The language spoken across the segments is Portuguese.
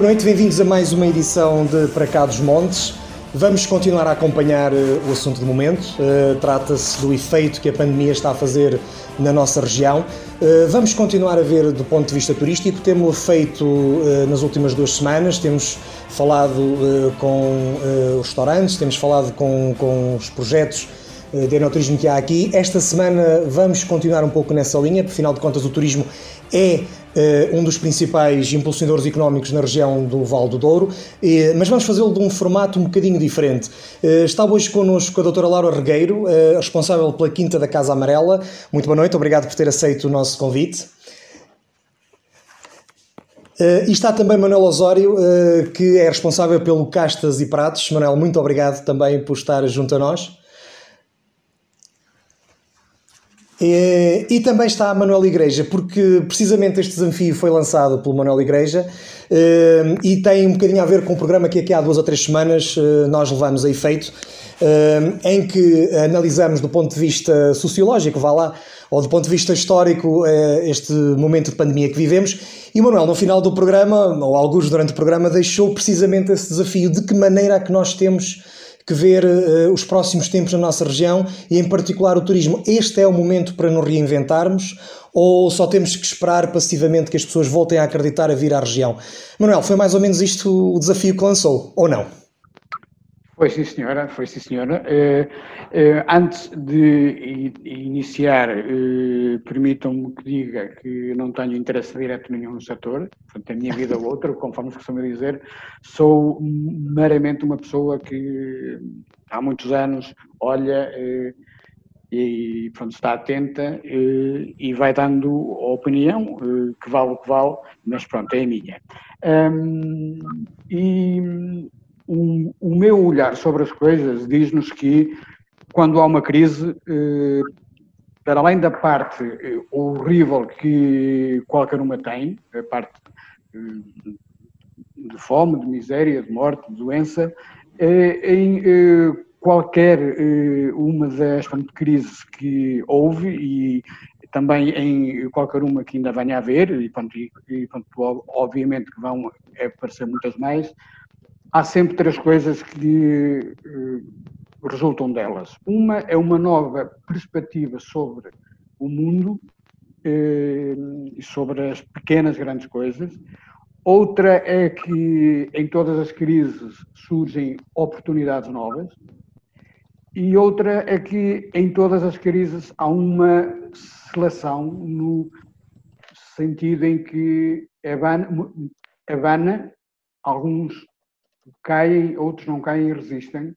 Boa noite, bem-vindos a mais uma edição de Para Cá dos Montes. Vamos continuar a acompanhar uh, o assunto do momento. Uh, Trata-se do efeito que a pandemia está a fazer na nossa região. Uh, vamos continuar a ver do ponto de vista turístico. Temos feito nas últimas duas semanas, temos falado com os restaurantes, temos falado com, com os projetos de enoturismo que há aqui. Esta semana vamos continuar um pouco nessa linha, porque afinal de contas o turismo é um dos principais impulsionadores económicos na região do Val do Douro, uh, mas vamos fazê-lo de um formato um bocadinho diferente. Uh, está hoje connosco a doutora Laura Regueiro, responsável pela Quinta da Casa Amarela. Muito boa noite, obrigado por ter aceito o nosso convite. E está também Manuel Osório, que é responsável pelo Castas e Pratos. Manuel, muito obrigado também por estar junto a nós. E, e, também está Manuel Igreja, porque precisamente este desafio foi lançado pelo Manuel Igreja eh, e tem um bocadinho a ver com o programa que aqui há duas ou três semanas eh, nós levamos a efeito, eh, em que analisamos do ponto de vista sociológico, vá lá, ou do ponto de vista histórico, este momento de pandemia que vivemos. E o Manuel, no final do programa, ou alguns durante o programa, deixou precisamente esse desafio de que maneira é que nós temos que ver uh, os próximos tempos na nossa região e, em particular, o turismo. Este é o momento para nos reinventarmos ou só temos que esperar passivamente que as pessoas voltem a acreditar a vir à região? Manuel, foi mais ou menos isto o desafio que lançou, ou não? Foi sim, senhora, foi sim, senhora. Uh, uh, antes de iniciar, uh, permitam-me que diga que não tenho interesse direto nenhum no setor, portanto, a minha vida ou outra, conforme costumo dizer, sou meramente uma pessoa que há muitos anos olha e pronto, está atenta e vai dando a opinião, que vale o que vale, mas pronto, é a minha. Um, e o, o meu olhar sobre as coisas diz-nos que quando há uma crise, eh, para além da parte eh, horrível que qualquer uma tem, a parte eh, de fome, de miséria, de morte, de doença, em qualquer uma das crises que houve e também em qualquer uma que ainda venha a haver, e, pronto, e, pronto, obviamente que vão aparecer muitas mais, há sempre três coisas que uh, resultam delas. Uma é uma nova perspectiva sobre o mundo uh, e sobre as pequenas grandes coisas. Outra é que em todas as crises surgem oportunidades novas. E outra é que em todas as crises há uma seleção no sentido em que abana alguns caem, outros não caem e resistem,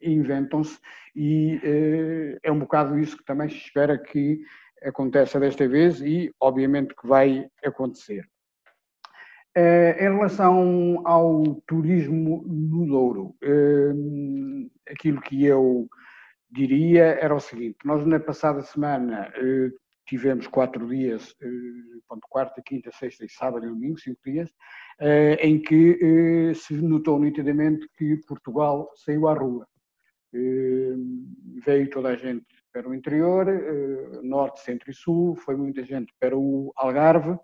reinventam-se e uh, é um bocado isso que também se espera que aconteça desta vez e obviamente que vai acontecer. Uh, em relação ao turismo no Douro, uh, aquilo que eu diria era o seguinte: nós na passada semana tivemos quatro dias, quarta, quinta, sexta e sábado e domingo, cinco dias, eh, em que eh, se notou nitidamente que Portugal saiu à rua. Eh, veio toda a gente para o interior, norte, centro e sul, foi muita gente para o Algarve,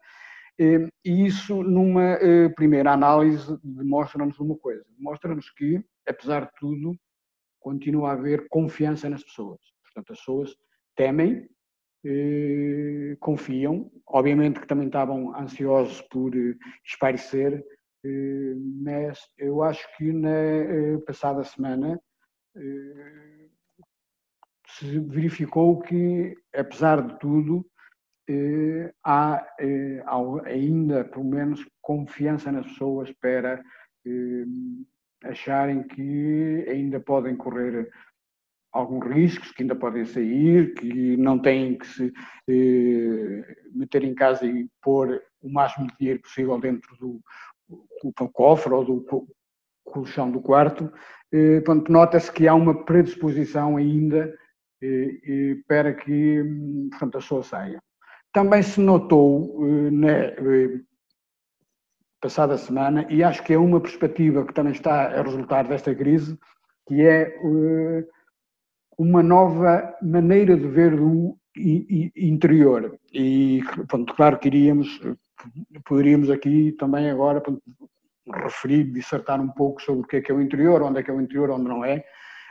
e isso, numa primeira análise, demonstra-nos uma coisa: demonstra-nos que, apesar de tudo, continua a haver confiança nas pessoas. Portanto, as pessoas temem, eh, confiam. Obviamente que também estavam ansiosos por eh, espairecer, eh, mas eu acho que na passada semana se verificou que, apesar de tudo, há, ainda, pelo menos, confiança nas pessoas para acharem que ainda podem correr alguns riscos que ainda podem sair, que não têm que se eh, meter em casa e pôr o máximo de dinheiro possível dentro do, do cofre ou do colchão do quarto. Eh, portanto, nota-se que há uma predisposição ainda eh, eh para que portanto, a pessoa saia. Também se notou eh, na eh, passada semana, e acho que é uma perspectiva que também está a resultar desta crise, que é uma nova maneira de ver o interior. E, pronto, claro que iríamos, poderíamos aqui também agora referir, dissertar um pouco sobre o que é que é o interior, onde é que é o interior, onde não é.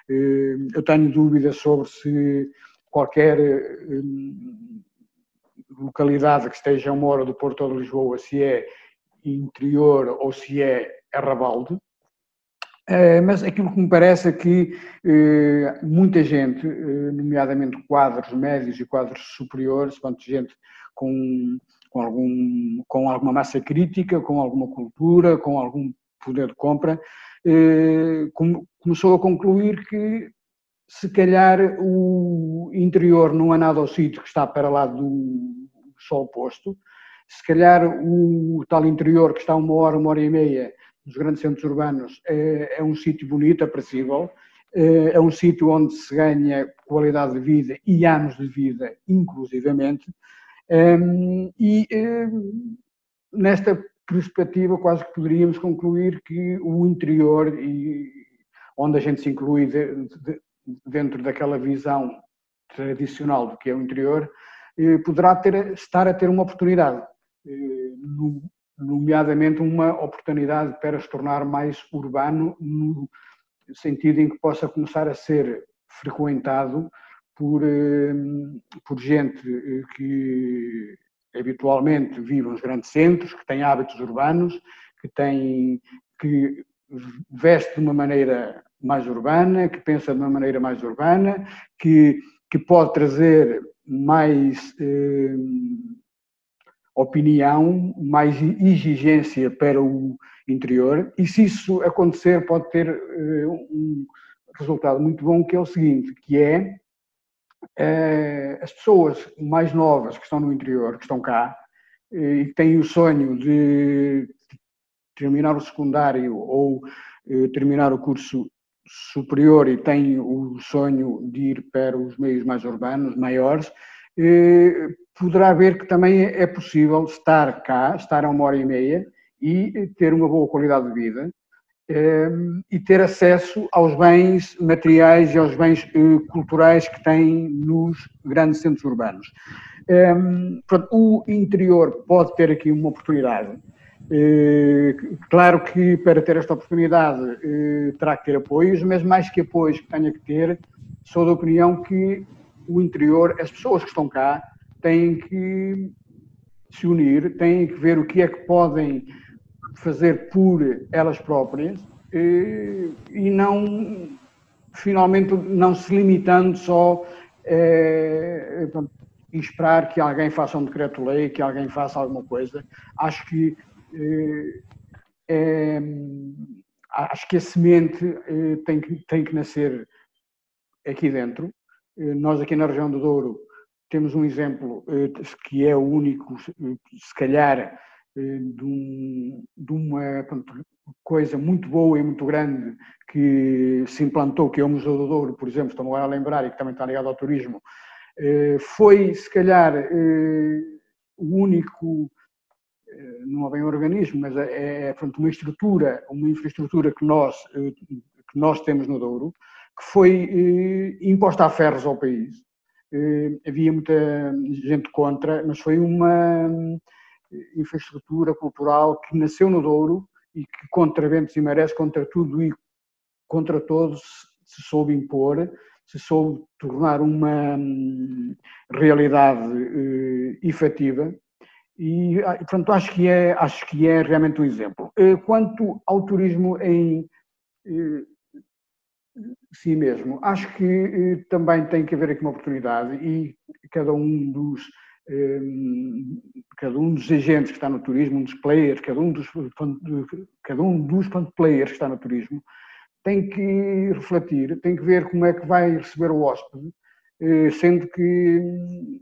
Eu tenho dúvidas sobre se qualquer localidade que esteja a uma hora do Porto de Lisboa, se é interior ou se é arrabalde. Eh, mas aquilo que me parece é que eh, muita gente, eh, nomeadamente quadros médios e quadros superiores, quanto gente com, com, algum, com alguma massa crítica, com alguma cultura, com algum poder de compra, começou a concluir que se calhar o interior não é nada ao sítio que está para lá do sol posto, se calhar o tal interior que está uma hora, uma hora e meia nos grandes centros urbanos é, é um sítio bonito, aprazível, é, é um sítio onde se ganha qualidade de vida e anos de vida, inclusivamente, ehm, e ehm, nesta perspectiva quase que poderíamos concluir que o interior, e onde a gente se inclui dentro daquela visão tradicional do que é o interior, eh, poderá ter, estar a ter uma oportunidade eh, nomeadamente uma oportunidade para se tornar mais urbano, no sentido em que possa começar a ser frequentado por, eh, por gente eh, que habitualmente vive nos grandes centros, que tem hábitos urbanos, que tem que veste de uma maneira mais urbana, que pensa de uma maneira mais urbana, que, que pode trazer mais eh, opinião, mais exigência para o interior, e se isso acontecer pode ter uh, um resultado muito bom, que é o seguinte, que é uh, as pessoas mais novas que estão no interior, que estão cá, uh, e que têm o sonho de terminar o secundário ou terminar o curso superior e têm o sonho de ir para os meios mais urbanos, maiores, poderá ver que também é possível estar cá, estar a uma hora e meia e ter uma boa qualidade de vida ehm, e ter acesso aos bens materiais e aos bens eh, culturais que tem nos grandes centros urbanos. Ehm, o interior pode ter aqui uma oportunidade. Eh, claro que para ter esta oportunidade eh, terá que ter apoios, mas mais que apoios que tenha que ter, sou da opinião que o interior, as pessoas que estão cá, têm que se unir, têm que ver o que é que podem fazer por elas próprias e, e não, finalmente, não se limitando só é, esperar que alguém faça um decreto-lei, que alguém faça alguma coisa. Acho que é, é, acho que a semente tem, que, tem que nascer aqui dentro. Nós aqui na região do Douro temos um exemplo eh, que é o único, se calhar, eh, de, um, de uma coisa muito boa e muito grande que se implantou, que é o Museu do Douro, por exemplo, estamos agora a lembrar, e que também está ligado ao turismo, eh, foi, se calhar, o único, não é bem um organismo, mas é, é uma estrutura, uma infraestrutura que nós, que nós temos no Douro, que foi imposta a ferros ao país, eh, havia muita gente contra, mas foi uma eh, infraestrutura cultural que nasceu no Douro e que contra ventos e marés, contra tudo e contra todos, se soube impor, se soube tornar uma hum, realidade uh, efetiva e, ah, portanto, acho que é, acho que é realmente um exemplo. Quanto ao turismo em si mesmo. Acho que eh, também tem que haver aqui uma oportunidade e cada um dos eh, cada um dos agentes que está no turismo, um dos players, cada um dos cada um dos players que está no turismo tem que refletir, tem que ver como é que vai receber o hóspede, eh, sendo que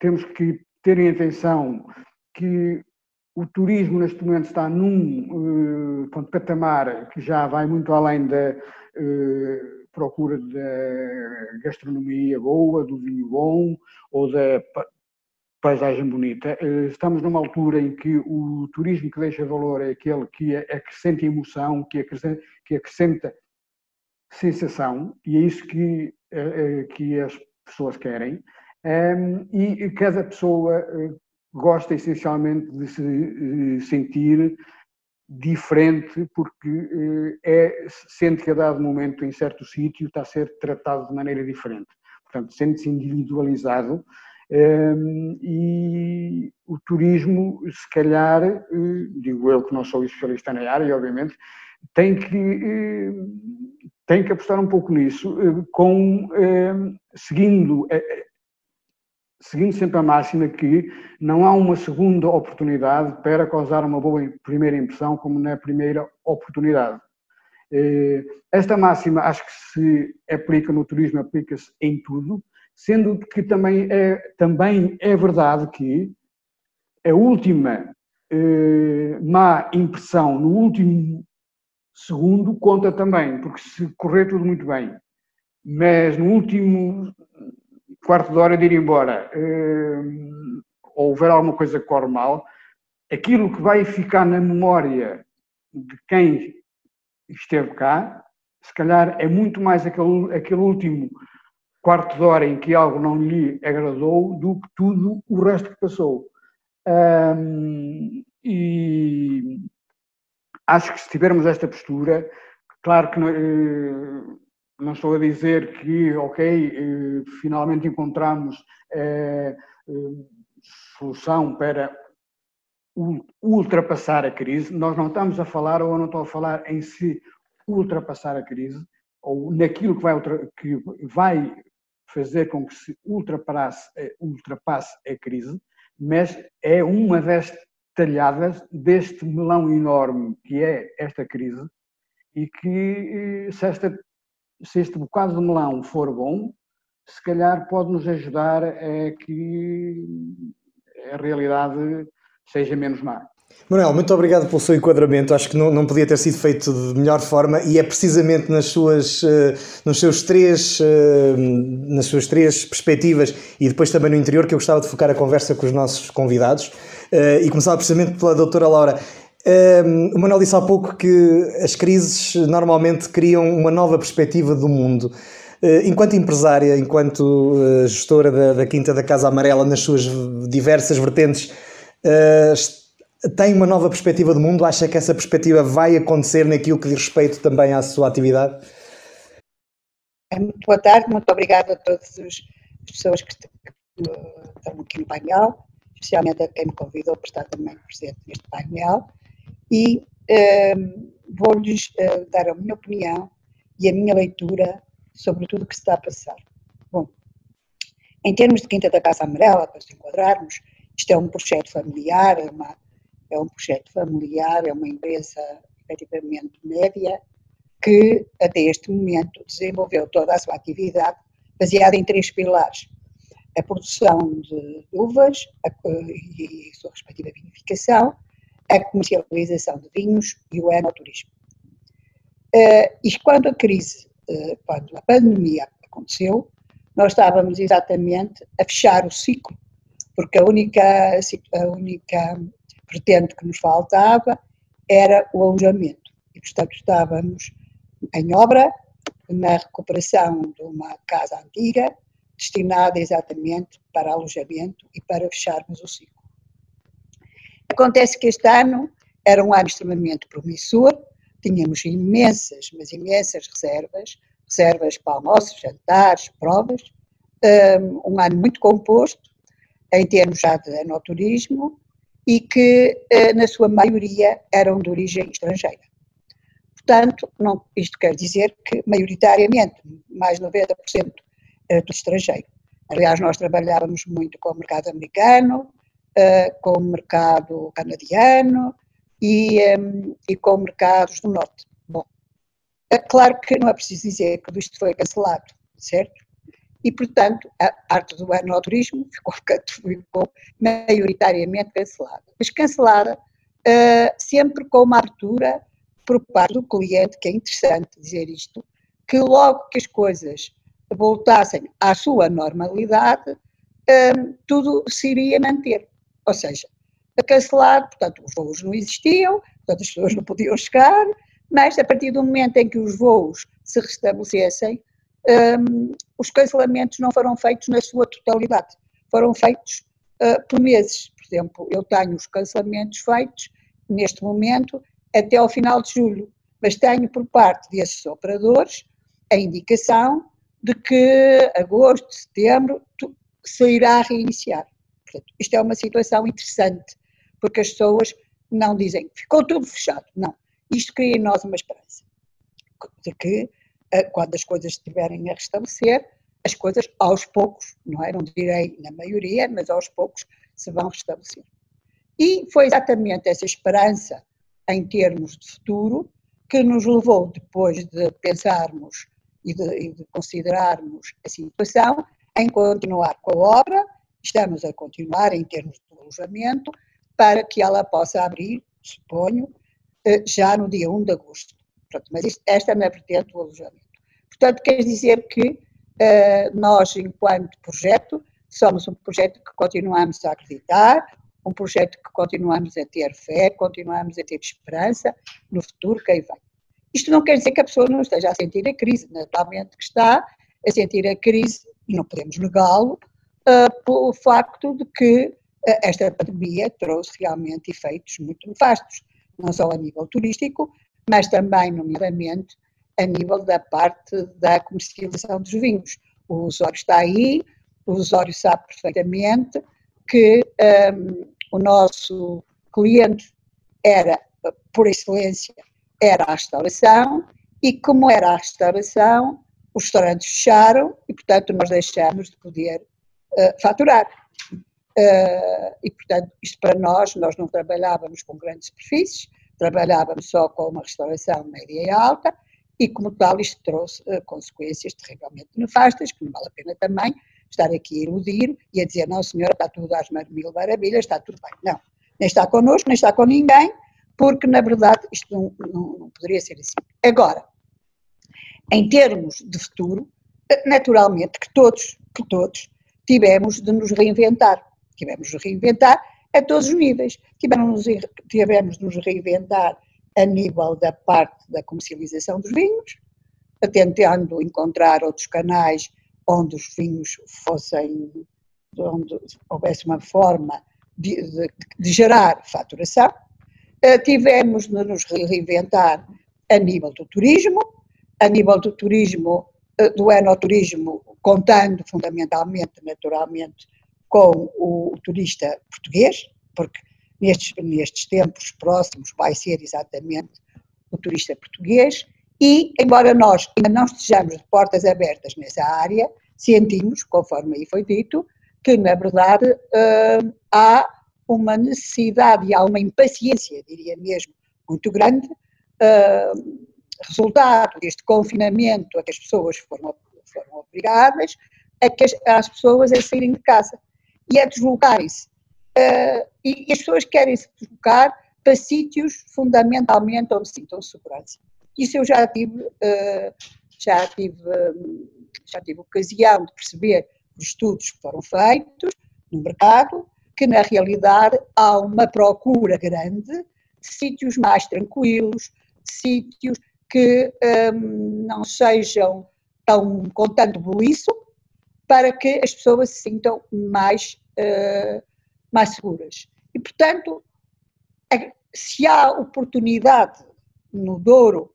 temos que ter em atenção que o turismo neste momento está num uh, patamar que já vai muito além da uh, procura da gastronomia boa, do vinho bom ou da paisagem bonita. Uh, estamos numa altura em que o turismo que deixa valor é aquele que acrescenta emoção, que acrescenta, que acrescenta sensação, e é isso que, que as pessoas querem. E cada pessoa gosta essencialmente de se eh, sentir diferente porque é, sente que a dado momento em certo sítio está a ser tratado de maneira diferente. Portanto, sente-se individualizado um, e o turismo, se calhar, digo eu que não sou especialista na área, obviamente, tem que, tem que apostar um pouco nisso, com, seguindo seguindo sempre a máxima que não há uma segunda oportunidade para causar uma boa primeira impressão como na primeira oportunidade. Eh, esta máxima acho que se aplica no turismo, aplica-se em tudo, sendo que também é, também é verdade que a última eh, má impressão no último segundo conta também, porque se correr tudo muito bem, mas no último quarto de hora de ir embora, uh, ou houver alguma coisa que corre mal, aquilo que vai ficar na memória de quem esteve cá, se calhar é muito mais aquele, aquele último quarto de hora em que algo não lhe agradou do que tudo o resto que passou. Um, e acho que se tivermos esta postura, claro que uh, não estou a dizer que, ok, eh, finalmente encontramos eh, eh, solução para ultrapassar a crise. Nós não estamos a falar, ou eu não estou a falar em se ultrapassar a crise, ou naquilo que vai, que vai fazer com que se ultrapasse, ultrapasse a crise, mas é uma das talhadas deste melão enorme que é esta crise e que se esta se este bocado de melão for bom, se calhar pode nos ajudar a que a realidade seja menos má. Manuel, muito obrigado pelo seu enquadramento. Acho que não, não podia ter sido feito de melhor forma e é precisamente nas suas, uh, nos seus três, uh, nas suas três perspectivas e depois também no interior que eu gostava de focar a conversa com os nossos convidados. Uh, e começar precisamente pela doutora Laura. Um, o Manuel disse há pouco que as crises normalmente criam uma nova perspectiva do mundo. Uh, enquanto empresária, enquanto uh, gestora da, da, Quinta da Casa Amarela, nas suas diversas vertentes, uh, tem uma nova perspectiva do mundo? Acha que essa perspectiva vai acontecer naquilo que diz respeito também à sua atividade? É, muito boa tarde, muito obrigada a todas as pessoas que estão aqui no painel, especialmente a quem me convidou para estar também presente neste painel e uh, vou-lhes uh, dar a minha opinião e a minha leitura sobre tudo o que se está a passar. Bom, em termos de Quinta da Casa Amarela, para se enquadrarmos, isto é um projeto familiar, é, uma, é um projeto familiar, é uma empresa efetivamente média que até este momento desenvolveu toda a sua atividade baseada em três pilares. A produção de uvas a, e a sua respectiva vinificação, a comercialização de vinhos e o enoturismo. E quando a crise, uh, quando a pandemia aconteceu, nós estávamos exatamente a fechar o ciclo, porque a única, a única vertente que nos faltava era o alojamento. E, portanto, estávamos em obra na recuperação de uma casa antiga, destinada exatamente para alojamento e para fecharmos o ciclo. Acontece que este ano era um ano extremamente promissor, tínhamos imensas, mas imensas reservas, reservas para almoços, jantares, provas, um ano muito composto, em termos já de enoturismo, e que, eh, na sua maioria, eram de origem estrangeira. Portanto, não, isto quer dizer que, maioritariamente, mais de 90% era do estrangeiro. Aliás, nós trabalhávamos muito com o mercado americano, com o mercado canadiano e, um, e com mercados do Norte. Bom, é claro que não é preciso dizer que isto foi cancelado, certo? E, portanto, a arte do turismo ficou, ficou maioritariamente cancelada. Mas cancelada uh, sempre com uma abertura por parte do cliente, que é interessante dizer isto, que logo que as coisas voltassem à sua normalidade, um, tudo se iria manter. Ou seja, a cancelar, portanto, os voos não existiam, portanto, as pessoas não podiam chegar, mas a partir do momento em que os voos se restabelecessem, um, os cancelamentos não foram feitos na sua totalidade, foram feitos uh, por meses. Por exemplo, eu tenho os cancelamentos feitos neste momento até ao final de julho, mas tenho por parte desses operadores a indicação de que agosto, setembro, se irá reiniciar. Portanto, isto é uma situação interessante, porque as pessoas não dizem ficou tudo fechado. Não. Isto cria em nós uma esperança de que, eh, quando as coisas estiverem a restabelecer, as coisas aos poucos, não é? Não direi na maioria, mas aos poucos se vão restabelecer. E foi exatamente essa esperança em termos de futuro que nos levou, depois de pensarmos e de, e de considerarmos a situação, em continuar com a obra, estamos a continuar em termos de alojamento, para que ela possa abrir, suponho, eh, já no dia 1 de agosto. Pronto, mas isto, esta é a minha vertente do alojamento. Portanto, quer dizer que uh, nós, enquanto projeto, somos um projeto que continuamos a acreditar, um projeto que continuamos a ter fé, continuamos a ter esperança no futuro que aí vem. Isto não quer dizer que a pessoa não esteja a sentir a crise, naturalmente que está a sentir a crise, e não podemos negá-lo, uh, pelo facto de que uh, esta pandemia trouxe realmente efeitos muito nefastos, não só a nível turístico, mas também, nomeadamente, a nível da parte da comercialização dos vinhos. O usuário está aí, o usuário sabe perfeitamente que um, o nosso cliente era, por excelência, era a restauração, e como era a restauração, os restaurantes fecharam e, portanto, nós deixamos de poder uh, faturar. Uh, e, portanto, isto para nós, nós não trabalhávamos com grandes superfícies, trabalhávamos só com uma restauração média e alta, e como tal isto trouxe uh, consequências terrivelmente nefastas, que não vale a pena também estar aqui a iludir e a dizer, não senhora, está tudo às mil maravilhas, está tudo bem. Não, nem está connosco, nem está com ninguém, porque na verdade isto não, não, não poderia ser assim. Agora, em termos de futuro, naturalmente que todos, que todos tivemos de nos reinventar. Tivemos de reinventar a todos os níveis. Tivemos, tivemos de nos reinventar a nível da parte da comercialização dos vinhos, tentando encontrar outros canais onde os vinhos fossem, onde houvesse uma forma de, de, de gerar faturação. Uh, tivemos de nos reinventar a nível do turismo, a nível do turismo, uh, do enoturismo, contando fundamentalmente, naturalmente, com o turista português, porque nestes, nestes tempos próximos vai ser exatamente o turista português, e embora nós ainda não estejamos de portas abertas nessa área, sentimos, conforme aí foi dito, que na verdade uh, há uma necessidade e há uma impaciência, diria mesmo, muito grande, uh, resultado deste confinamento a que as pessoas foram, foram obrigadas a que as, as pessoas a saírem de casa e a deslocarem-se. Uh, e, e, as pessoas querem se deslocar para sítios fundamentalmente onde sintam segurança. Isso eu já tive, uh, já tive, já tive ocasião de perceber os estudos que foram feitos no mercado, que na realidade há uma procura grande de sítios mais tranquilos, de sítios que um, não sejam tão com tanto buliço, para que as pessoas se sintam mais, uh, mais seguras. E, portanto, se há oportunidade no Douro,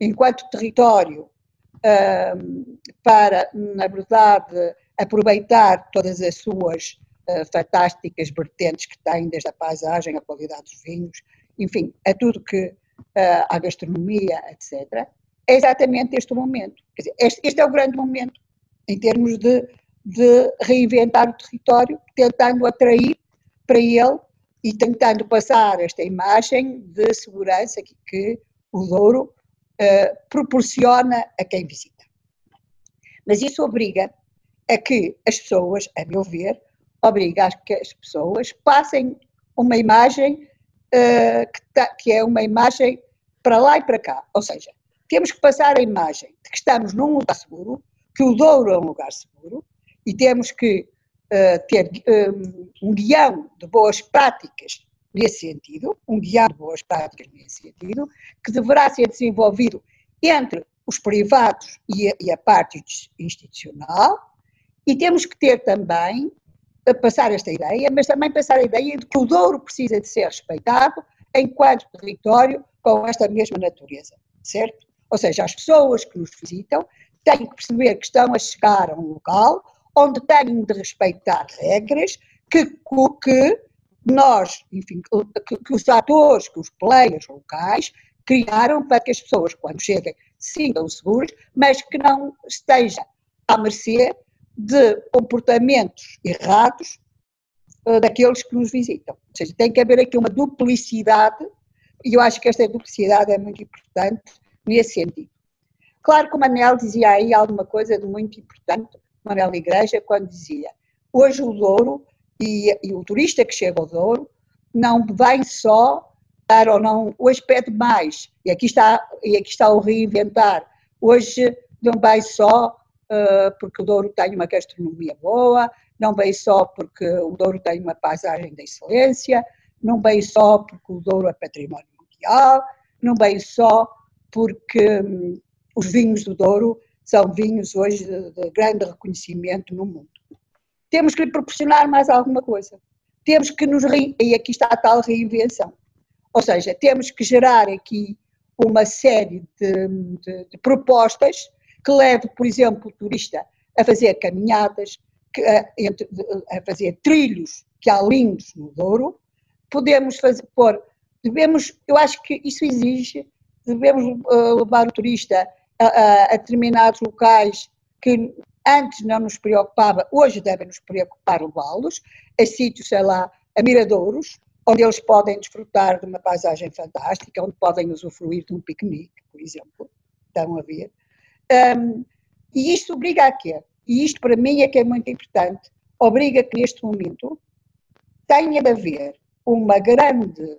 enquanto território, uh, para, na verdade, aproveitar todas as suas uh, fantásticas vertentes que têm, desde a paisagem, a qualidade dos vinhos, enfim, a tudo que uh, a gastronomia, etc., é exatamente este momento. Dizer, este, este é o grande momento em termos de, de reinventar o território, tentando atrair para ele e tentando passar esta imagem de segurança que, que o Douro uh, proporciona a quem visita. Mas isso obriga a que as pessoas, a meu ver, obriga a que as pessoas passem uma imagem uh, que, tá, que é uma imagem para lá e para cá. Ou seja, temos que passar a imagem de que estamos num lugar seguro, que o Douro é um lugar seguro, e temos que uh, ter um, um guião de boas práticas nesse sentido, um guião de boas práticas nesse sentido, que deverá ser desenvolvido entre os privados e a, e a parte institucional, e temos que ter também, a passar esta ideia, mas também passar a ideia de que o Douro precisa de ser respeitado enquanto território com esta mesma natureza, certo? Ou seja, as pessoas que nos visitam têm que perceber que estão a chegar a um local onde têm de respeitar regras que, que nós, enfim, que, que os atores, que os players locais criaram para que as pessoas, quando cheguem, sintam seguros, mas que não esteja à mercê de comportamentos errados uh, daqueles que nos visitam. Ou seja, tem que haver aqui uma duplicidade, e eu acho que esta duplicidade é muito importante nesse sentido. Claro que o Manel dizia aí alguma coisa de muito importante, Manel Igreja, quando dizia hoje o Douro e, e o turista que chega ao Douro não vem só para ou não, hoje pede mais, e aqui está, e aqui está o reinventar, hoje não vem só uh, porque o Douro tem uma gastronomia boa, não vem só porque o Douro tem uma paisagem de excelência, não vem só porque o Douro é património mundial, não vem só porque hum, os vinhos do Douro são vinhos hoje de, de grande reconhecimento no mundo. Temos que lhe proporcionar mais alguma coisa. Temos que nos. Re... E aqui está a tal reinvenção. Ou seja, temos que gerar aqui uma série de, de, de propostas que leve, por exemplo, o turista a fazer caminhadas, que, a, a, fazer trilhos que há lindos no Douro. Podemos fazer, pôr, devemos, eu acho que isso exige, devemos uh, levar o turista a, a, a determinados locais que antes não nos preocupava, hoje devem nos preocupar levá-los, a sítios, sei lá, a miradouros, onde eles podem desfrutar de uma paisagem fantástica, onde podem usufruir de um piquenique, por exemplo, estão a ver. Um, e isto obriga a quê? E isto para mim é que é muito importante, obriga que neste momento tenha de haver uma grande,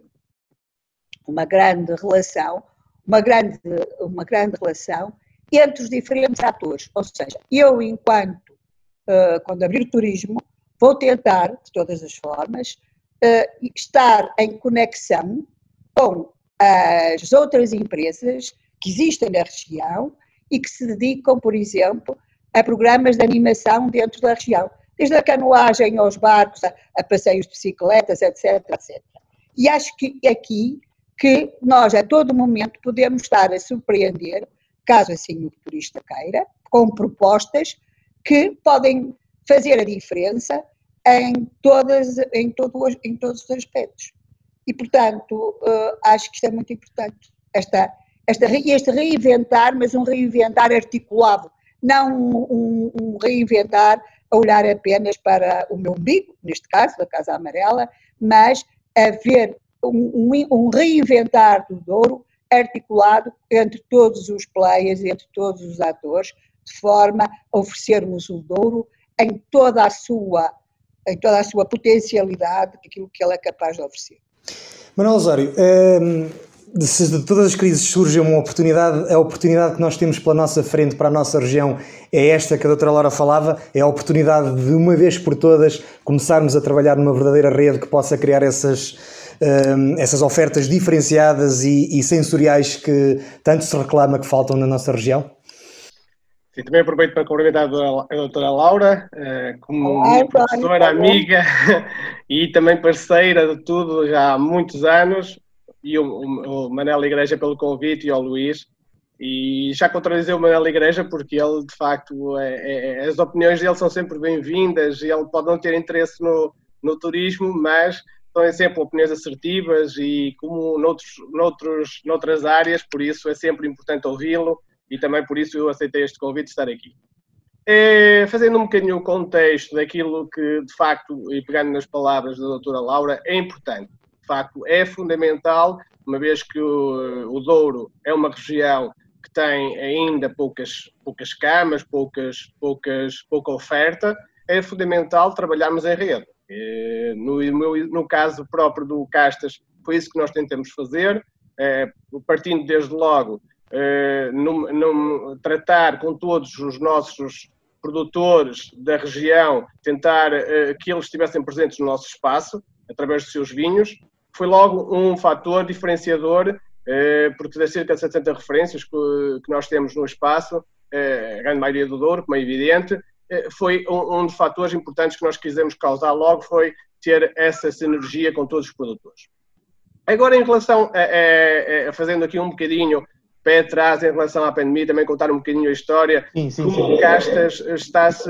uma grande relação, uma grande, uma grande relação entre os diferentes atores. Ou seja, eu, enquanto, uh, quando abrir o turismo, vou tentar, de todas as formas, uh, estar em conexão com as outras empresas que existem na região e que se dedicam, por exemplo, a programas de animação dentro da região, desde a canoagem aos barcos, a, a passeios de bicicletas, etc, etc. E acho que aqui que nós, a todo momento, podemos estar a surpreender, caso assim o turista queira, com propostas que podem fazer a diferença em, todas, em, todo, em todos os aspectos. E, portanto, uh, acho que isto é muito importante. Esta, esta, este reinventar, mas um reinventar articulado, não um, um, reinventar a olhar apenas para o meu umbigo, neste caso, da Casa Amarela, mas haver um, um, reinventar do Douro articulado entre todos os players, entre todos os atores, de forma a oferecermos o Douro em toda a sua em toda a sua potencialidade, aquilo que ele é capaz de oferecer. Manuel Osório, ehm, se de todas as crises surge uma oportunidade, a oportunidade que nós temos pela nossa frente, para a nossa região, é esta que a doutora Laura falava, é a oportunidade de uma vez por todas começarmos a trabalhar numa verdadeira rede que possa criar essas, essas ofertas diferenciadas e, e sensoriais que tanto se reclama que faltam na nossa região? Sim, também aproveito para cumprimentar a doutora Laura, eh, como minha professora, amiga e também parceira de tudo já há muitos anos, e o, o, Manel Igreja pelo convite e ao Luís. E já contradizer o Manel Igreja porque ele, de facto, é, é, é as opiniões dele são sempre bem-vindas e ele pode não ter interesse no, no turismo, mas são sempre opiniões assertivas e como noutros, noutros, noutras áreas, por isso é sempre importante ouvi-lo e também por isso eu aceitei este convite de estar aqui. É, fazendo um bocadinho o contexto daquilo que, de facto, e pegando nas palavras da doutora Laura, é importante. De facto, é fundamental, uma vez que o, o Douro é uma região que tem ainda poucas, poucas camas, poucas, poucas, pouca oferta, é fundamental trabalharmos em rede. É, no, no, caso próprio do Castas, foi isso que nós tentamos fazer, é, partindo desde logo eh, num, num, tratar com todos os nossos produtores da região, tentar que eles estivessem presentes no nosso espaço, através dos seus vinhos, foi logo um fator diferenciador, porque das cerca de 70 referências que, nós temos no espaço, a grande maioria do Douro, como é evidente, foi um, um dos fatores importantes que nós quisemos causar logo, foi ter essa sinergia com todos os produtores. Agora, em relação a, a, a, fazendo aqui um bocadinho pé atrás em relação à pandemia, também contar um bocadinho a história, sim, sim, como sim. Castas está-se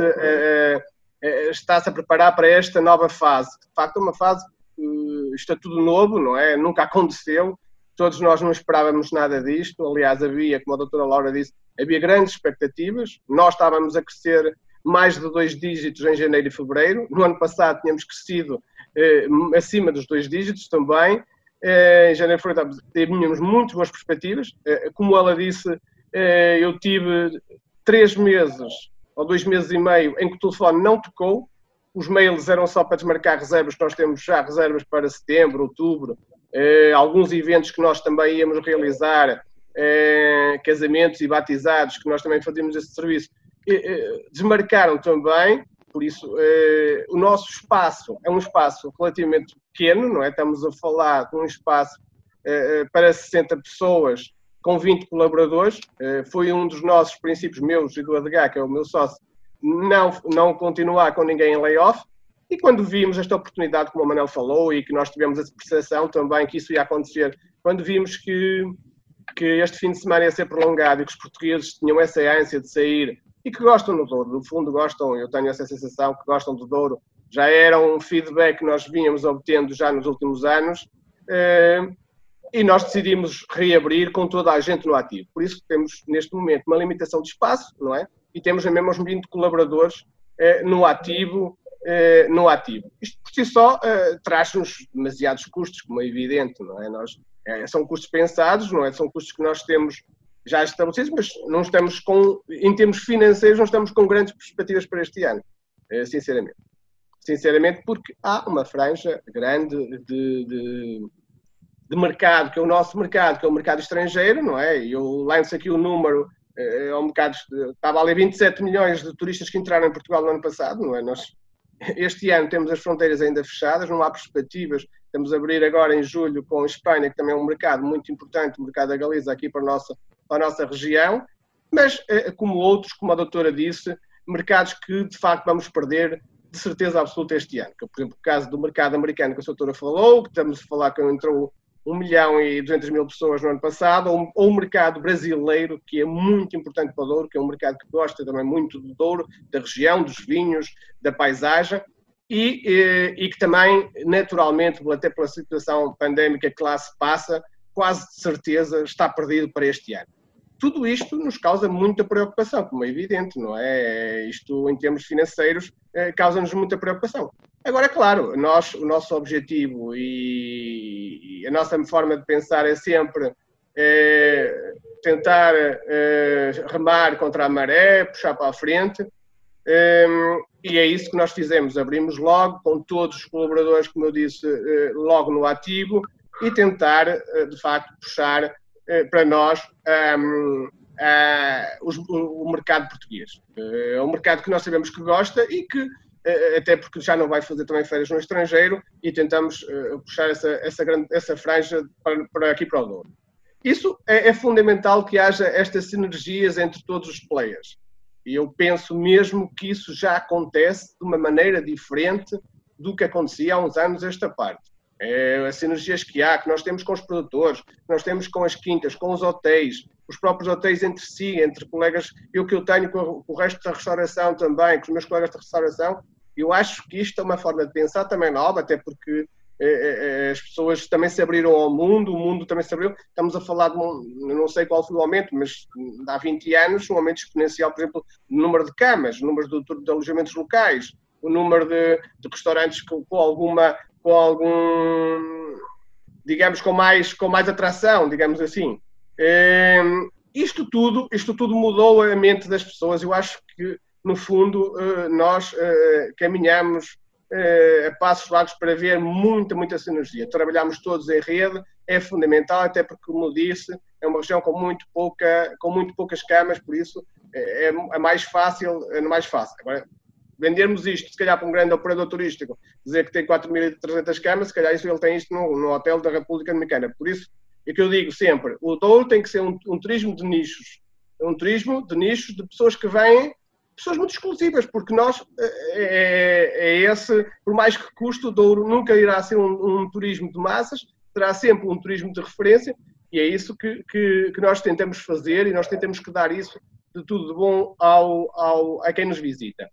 está a preparar para esta nova fase. De facto, é uma fase uh, está tudo novo, não é? Nunca aconteceu. Todos nós não esperávamos nada disto. Aliás, havia, como a doutora Laura disse, havia grandes expectativas. Nós estávamos a crescer mais de dois dígitos em janeiro e fevereiro. No ano passado tínhamos crescido eh, acima dos dois dígitos também. Eh, em janeiro e fevereiro tínhamos muito boas perspectivas. Eh, como ela disse, eh, eu tive três meses ou dois meses e meio em que o telefone não tocou. Os mails eram só para desmarcar reservas, nós temos já reservas para setembro, outubro, eh, alguns eventos que nós também íamos realizar, eh, casamentos e batizados, que nós também fazíamos esse serviço, desmarcaram também, por isso eh, o nosso espaço é um espaço relativamente pequeno, não é? Estamos a falar de um espaço eh, para 60 pessoas, com 20 colaboradores. Foi um dos nossos princípios meus e do ADH, que é o meu sócio, não, não continuar com ninguém em layoff. E quando vimos esta oportunidade, como o Manel falou, e que nós tivemos essa percepção também que isso ia acontecer, quando vimos que, que este fim de semana ia ser prolongado e que os portugueses tinham essa ânsia de sair e que gostam do Douro, no fundo gostam, eu tenho essa sensação que gostam do Douro, já era um feedback que nós vínhamos obtendo já nos últimos anos, eh, e nós decidimos reabrir com toda a gente no ativo. Por isso temos neste momento uma limitação de espaço, não é? E temos mesmo uns 20 colaboradores eh, no ativo, eh, no ativo. Isto por si só traz-nos demasiados custos, como é evidente, não é? Nós, são custos pensados, não é? São custos que nós temos já estabelecidos, mas não estamos com, em termos financeiros, não estamos com grandes perspectivas para este ano, eh, sinceramente. Sinceramente, porque há uma franja grande de, de de mercado, que é o nosso mercado, que é o mercado estrangeiro, não é? Eu lanço aqui o número, é, é um mercado, estava ali 27 milhões de turistas que entraram em Portugal no ano passado, não é? Nós, este ano temos as fronteiras ainda fechadas, não há perspectivas, estamos a abrir agora em julho com a Espanha, que também é um mercado muito importante, o mercado da Galiza aqui para a nossa, a nossa região, mas é, como outros, como a doutora disse, mercados que de facto vamos perder de certeza absoluta este ano. Por exemplo, o caso do mercado americano que a doutora falou, que estamos a falar que entrou 1 milhão e 200 mil pessoas no ano passado, ou, ou o mercado brasileiro, que é muito importante para o Douro, que é um mercado que gosta também muito do Douro, da região, dos vinhos, da paisagem, e, e, e que também, naturalmente, até pela situação pandémica que lá se passa, quase de certeza está perdido para este ano. Tudo isto nos causa muita preocupação, como é evidente, não é? Isto, em termos financeiros, eh, causa-nos muita preocupação. Agora, é claro, nós, o nosso objetivo e, a nossa forma de pensar é sempre é, tentar é, remar contra a maré, puxar para a frente, é, e é isso que nós fizemos. Abrimos logo com todos os colaboradores, como eu disse, logo no ativo e tentar, de facto, puxar para nós o mercado português. É um mercado que nós sabemos que gosta e que eh, até porque já não vai fazer também férias no estrangeiro e tentamos puxar essa, essa, grande, essa franja para, para aqui para o Douro. Isso é, é, fundamental que haja estas sinergias entre todos os players. E eu penso mesmo que isso já acontece de uma maneira diferente do que acontecia há uns anos esta parte. É, as sinergias que há, que nós temos com os produtores, que nós temos com as quintas, com os hotéis, os próprios hotéis entre si, entre colegas, eu que eu tenho com o resto da restauração também, com os meus colegas de restauração, eu acho que isto é uma forma de pensar também nova, até porque eh, eh, as pessoas também se abriram ao mundo, o mundo também se abriu. Estamos a falar de, não sei qual foi o aumento, mas há 20 anos, um aumento exponencial, por exemplo, no número de camas, no número de, de alojamentos locais, o número de, de restaurantes com, com, alguma, com algum, digamos, com mais, com mais atração, digamos assim. Ehm, isto tudo, isto tudo mudou a mente das pessoas. Eu acho que, no fundo, eh, nós eh, caminhamos eh, a passos largos para ver muita, muita sinergia. Trabalhamos todos em rede, é fundamental, até porque, como disse, é uma região com muito, pouca, com muito poucas camas, por isso é, é mais fácil, é mais fácil. Agora, vendermos isto, se calhar para um grande operador turístico, dizer que tem 4.300 camas, se calhar isso ele tem isto no, no Hotel da República Dominicana. Por isso, é que eu digo sempre, o Douro tem que ser um, um turismo de nichos, um turismo de nichos de pessoas que vêm, pessoas muito exclusivas, porque nós, é, é, é esse, por mais que custe, o Douro nunca irá ser um, um, turismo de massas, terá sempre um turismo de referência e é isso que, que, que nós tentamos fazer e nós tentamos que dar isso de tudo de bom ao, ao, a quem nos visita.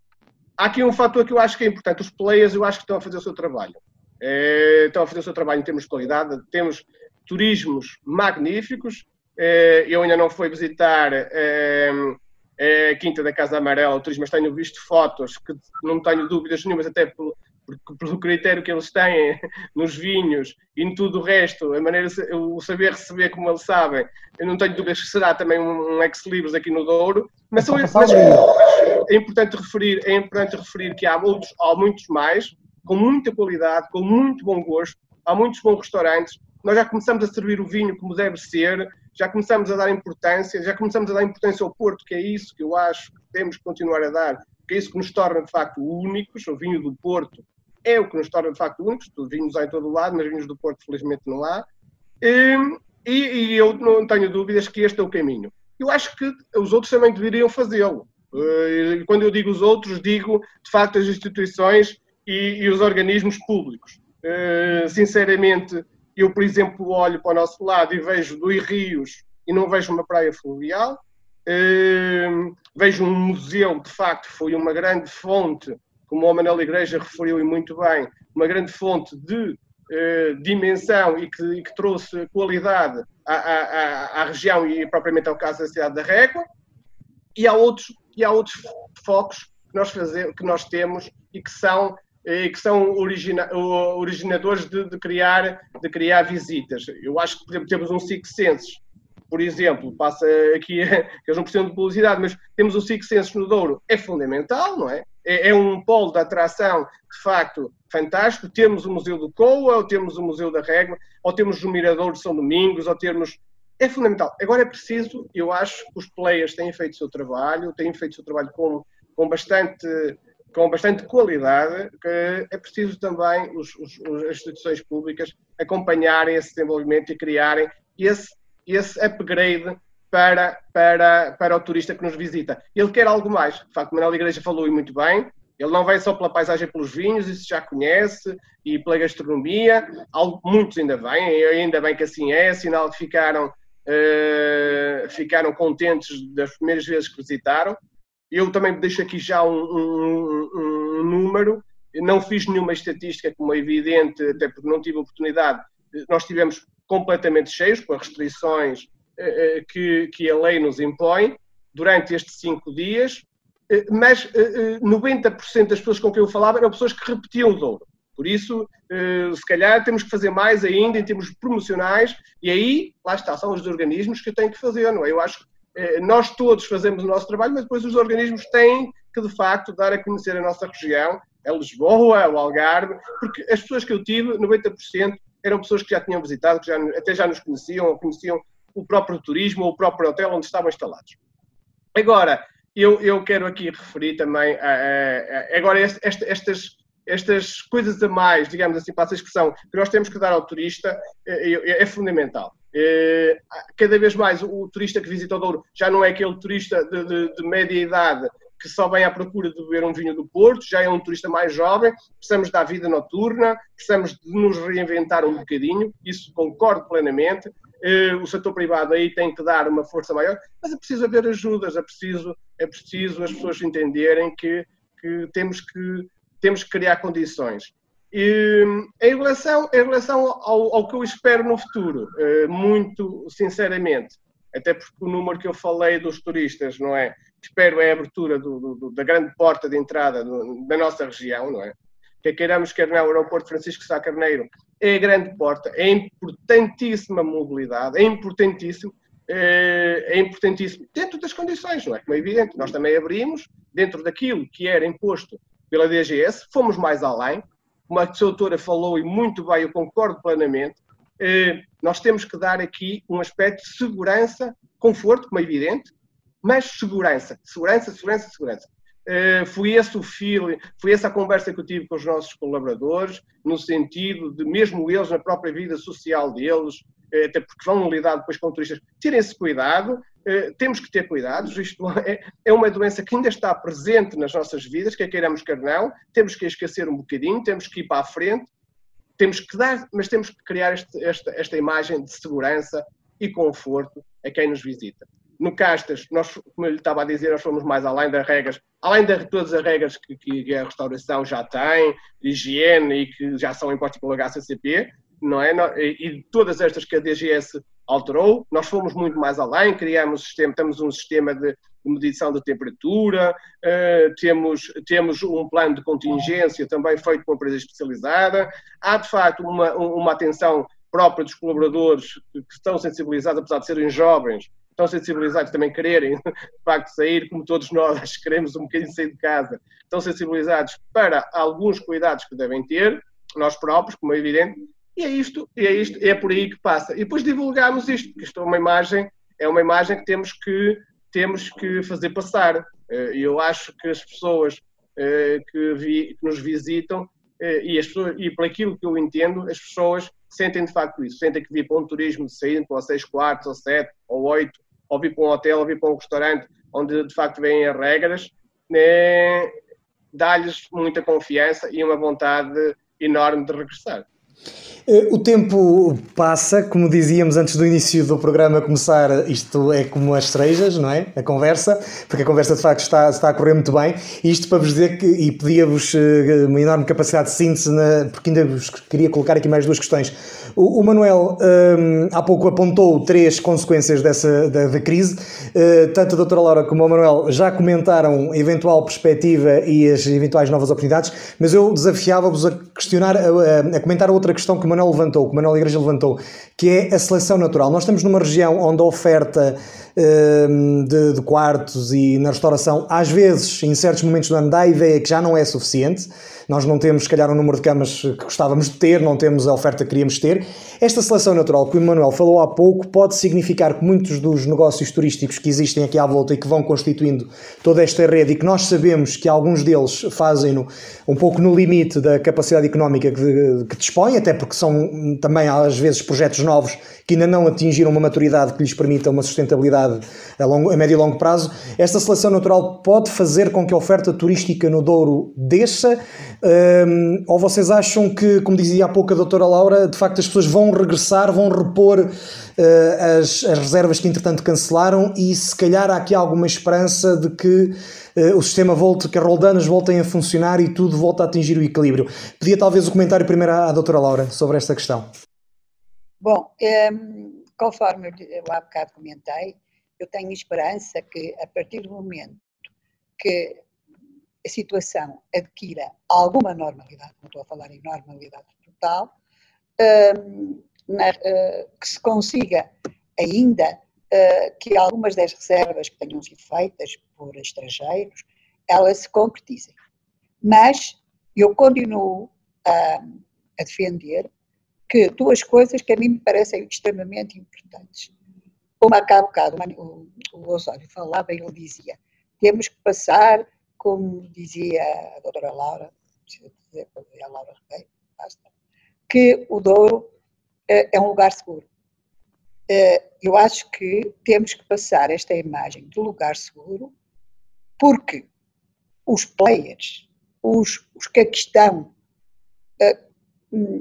Há aqui um fator que eu acho que é importante. Os players, eu acho que estão a fazer o seu trabalho. É, estão a fazer o seu trabalho em termos de qualidade. Temos turismos magníficos. É, eu ainda não fui visitar é, é, a Quinta da Casa Amarela, o turismo, mas tenho visto fotos que não tenho dúvidas nenhumas, até pelo, pelo critério que eles têm nos vinhos e em tudo o resto, a maneira, o saber receber como eles sabem, eu não tenho dúvidas que será também um ex-libris aqui no Douro, mas, são, mas é importante referir, é importante referir que há, outros, há muitos mais, com muita qualidade, com muito bom gosto, há muitos bons restaurantes, nós já começamos a servir o vinho como deve ser, já começamos a dar importância, já começamos a dar importância ao Porto, que é isso que eu acho que temos que continuar a dar, que é isso que nos torna de facto únicos, o vinho do Porto é o que nos torna de facto únicos, vinhos há em todo o lado, mas vinhos do Porto felizmente não há, e, e, eu não tenho dúvidas que este é o caminho. Eu acho que os outros também deveriam fazê-lo. Eh, quando eu digo os outros, digo de facto as instituições e, e os organismos públicos. Eh, sinceramente, eu, por exemplo, olho para o nosso lado e vejo dois rios e não vejo uma praia fluvial. Uh, vejo um museu, de facto, foi uma grande fonte, como o Manel Igreja referiu e muito bem, uma grande fonte de uh, dimensão e que, e que, trouxe qualidade à, à, à, região e propriamente ao caso da cidade da Régua. E há outros, e há outros focos que nós, fazer, que nós temos e que são e que são origina, originadores de, de, criar, de criar visitas. Eu acho que, por exemplo, temos um Six Senses, por exemplo, passa aqui, eles não precisam de publicidade, mas temos o Six Senses no Douro, é fundamental, não é? é? É um polo de atração, de facto, fantástico. Temos o Museu do Coa, ou temos o Museu da Régua, ou temos o Mirador de São Domingos, ou temos... É fundamental. Agora é preciso, eu acho que os players têm feito o seu trabalho, têm feito o seu trabalho com, com bastante com bastante qualidade, que é preciso também os, os, as instituições públicas acompanharem esse desenvolvimento e criarem esse, esse upgrade para, para, para o turista que nos visita. Ele quer algo mais. De facto, Manuel Igreja falou e muito bem. Ele não vem só pela paisagem pelos vinhos, isso já conhece, e pela gastronomia. Muitos ainda vêm, ainda bem que assim é, sinal que ficaram, uh, ficaram contentes das primeiras vezes que visitaram. Eu também deixo aqui já um, um, um, número, não fiz nenhuma estatística, como é evidente, até porque não tive oportunidade. Nós tivemos completamente cheios, com as restrições eh, eh, que, que a lei nos impõe, durante estes cinco dias, eh, mas 90% das pessoas com quem eu falava eram pessoas que repetiam o Douro. Por isso, se calhar temos que fazer mais ainda em termos promocionais, e aí, lá está, são os organismos que tenho que fazer, não é? Eu acho que nós todos fazemos o nosso trabalho, mas depois os organismos têm que, de facto, dar a conhecer a nossa região, a Lisboa, o Algarve, porque as pessoas que eu tive, 90%, eram pessoas que já tinham visitado, que já, até já nos conheciam, ou conheciam o próprio turismo, ou o próprio hotel onde estavam instalados. Agora, eu, eu quero aqui referir também, a, a, a, agora, este, estas, estas coisas a mais, digamos assim, para essa expressão, que nós temos que dar ao turista, é, é, é fundamental. Eh, cada vez mais o turista que visita o Douro já não é aquele turista de, de, de, média idade que só vem à procura de beber um vinho do Porto, já é um turista mais jovem, precisamos da vida noturna, precisamos de nos reinventar um bocadinho, isso concordo plenamente. Eh, o setor privado aí tem que dar uma força maior, mas é preciso haver ajudas, é preciso, é preciso as pessoas entenderem que, que, temos, que temos que criar condições. E, em relação, em relação ao, ao, que eu espero no futuro, eh, muito sinceramente, até porque o número que eu falei dos turistas, não é? Espero é a abertura do, do, da grande porta de entrada do, da nossa região, não é? Que queiramos quer não, o aeroporto Francisco Sá Carneiro é a grande porta, é importantíssima mobilidade, é importantíssimo, é, é importantíssimo, dentro das condições, não é? Como é evidente, nós também abrimos, dentro daquilo que era imposto pela DGS, fomos mais além, como a doutora falou e muito bem, eu concordo plenamente, eh, nós temos que dar aqui um aspecto de segurança, conforto, como é evidente, mas segurança, segurança, segurança, segurança. Eh, foi esse o fio, foi essa a conversa que eu tive com os nossos colaboradores, no sentido de mesmo eles, na própria vida social deles, eh, até porque vão lidar depois com turistas, terem esse cuidado, eh, temos que ter cuidados, isto é, é, uma doença que ainda está presente nas nossas vidas, quer queiramos, quer não, temos que esquecer um bocadinho, temos que ir para a frente, temos que dar, mas temos que criar este, esta, esta imagem de segurança e conforto a quem nos visita. No Castas, nós, como eu lhe estava a dizer, nós fomos mais além das regras, além de todas as regras que, que a restauração já tem, higiene e que já são impostas pelo HCCP, não é? E todas estas que a DGS alterou, nós fomos muito mais além, criamos sistema, temos um sistema de, medição de temperatura, uh, temos, temos um plano de contingência também feito por uma empresa especializada, há de facto uma, uma atenção própria dos colaboradores que estão sensibilizados, apesar de serem jovens, estão sensibilizados também quererem, de facto, sair, como todos nós queremos um bocadinho sair de casa, estão sensibilizados para alguns cuidados que devem ter, nós próprios, como é evidente, e é isto, e é isto, é por aí que passa. E depois divulgamos isto, que isto é uma imagem, é uma imagem que temos que, temos que fazer passar. Eh, e eu acho que as pessoas eh, que, vi, que nos visitam, eh, e, as pessoas, e por aquilo que eu entendo, as pessoas sentem de facto isso, sentem que vir para um turismo de 5 ou 6 quartos, ou 7 ou 8, ou vir para um hotel, ou vir para um restaurante, onde de facto vêm as regras, né, dá-lhes muita confiança e uma vontade enorme de regressar. Eh, o tempo passa, como dizíamos antes do início do programa começar, isto é como as cerejas, não é? A conversa, porque a conversa de facto está, está a correr muito bem. Isto para vos dizer que, e pedia-vos eh, uma enorme capacidade de síntese, na, porque ainda vos queria colocar aqui mais duas questões. O, o Manuel um, há pouco apontou três consequências dessa, da, da crise. Uh, tanto a doutora Laura como o Manuel já comentaram a eventual perspectiva e as eventuais novas oportunidades, mas eu desafiava-vos a questionar, a, a comentar a outra questão que o Manuel levantou, que o Manuel Igreja levantou, que é a seleção natural. Nós estamos numa região onde a oferta de, de, quartos e na restauração, às vezes, em certos momentos do ano, dá a ideia que já não é suficiente. Nós não temos, se calhar, o número de camas que gostávamos de ter, não temos a oferta que queríamos ter. Esta seleção natural que o Manuel falou há pouco pode significar que muitos dos negócios turísticos que existem aqui à volta e que vão constituindo toda esta rede e que nós sabemos que alguns deles fazem-no um pouco no limite da capacidade económica que, que dispõem, até porque são também às vezes projetos novos que ainda não atingiram uma maturidade que lhes permita uma sustentabilidade a, longo, a médio e longo prazo. Esta seleção natural pode fazer com que a oferta turística no Douro desça? Um, ou vocês acham que, como dizia há pouco a doutora Laura, de facto as pessoas vão regressar, vão repor uh, as, as reservas que entretanto cancelaram e se calhar há aqui alguma esperança de que uh, o sistema volte, que as roldanas voltem a funcionar e tudo volta a atingir o equilíbrio. Pedia talvez o comentário primeiro à, à doutora Laura sobre esta questão. Bom, um, conforme eu há bocado comentei, eu tenho esperança que a partir do momento que a situação adquira alguma normalidade, não estou a falar em normalidade total, na, uh, que se consiga ainda uh, que algumas das reservas que tenham sido feitas por estrangeiros, elas se concretizem. Mas eu continuo a, a defender que duas coisas que a mim me parecem extremamente importantes. Uma, há bocado, o, o Osório falava ele dizia, temos que passar como dizia a doutora Laura, preciso dizer a Laura basta, que o Douro é, é um lugar seguro. É, eu acho que temos que passar esta imagem de lugar seguro, porque os players, os, os que aqui estão, é,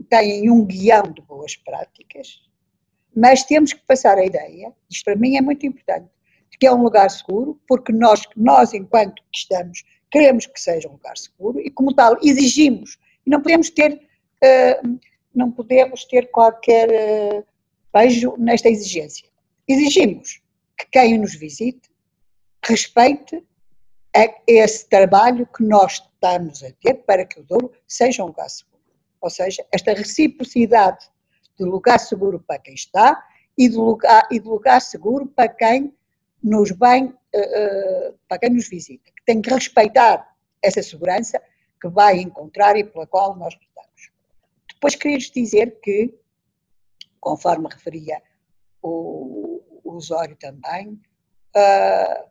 têm um guião de boas práticas, mas temos que passar a ideia, isto para mim é muito importante, que é um lugar seguro, porque nós, nós enquanto estamos, queremos que seja um lugar seguro e, como tal, exigimos. E não podemos ter, uh, não podemos ter qualquer uh, beijo nesta exigência. Exigimos que quem nos visite respeite esse trabalho que nós estamos a ter para que o Douro seja um lugar seguro. Ou seja, esta reciprocidade de lugar seguro para quem está e de lugar, e de lugar seguro para quem nos vem, uh, uh, para quem nos visita, que tem que respeitar essa segurança que vai encontrar e pela qual nós lutamos. Depois queria-lhes dizer que, conforme referia o, o Osório também, uh,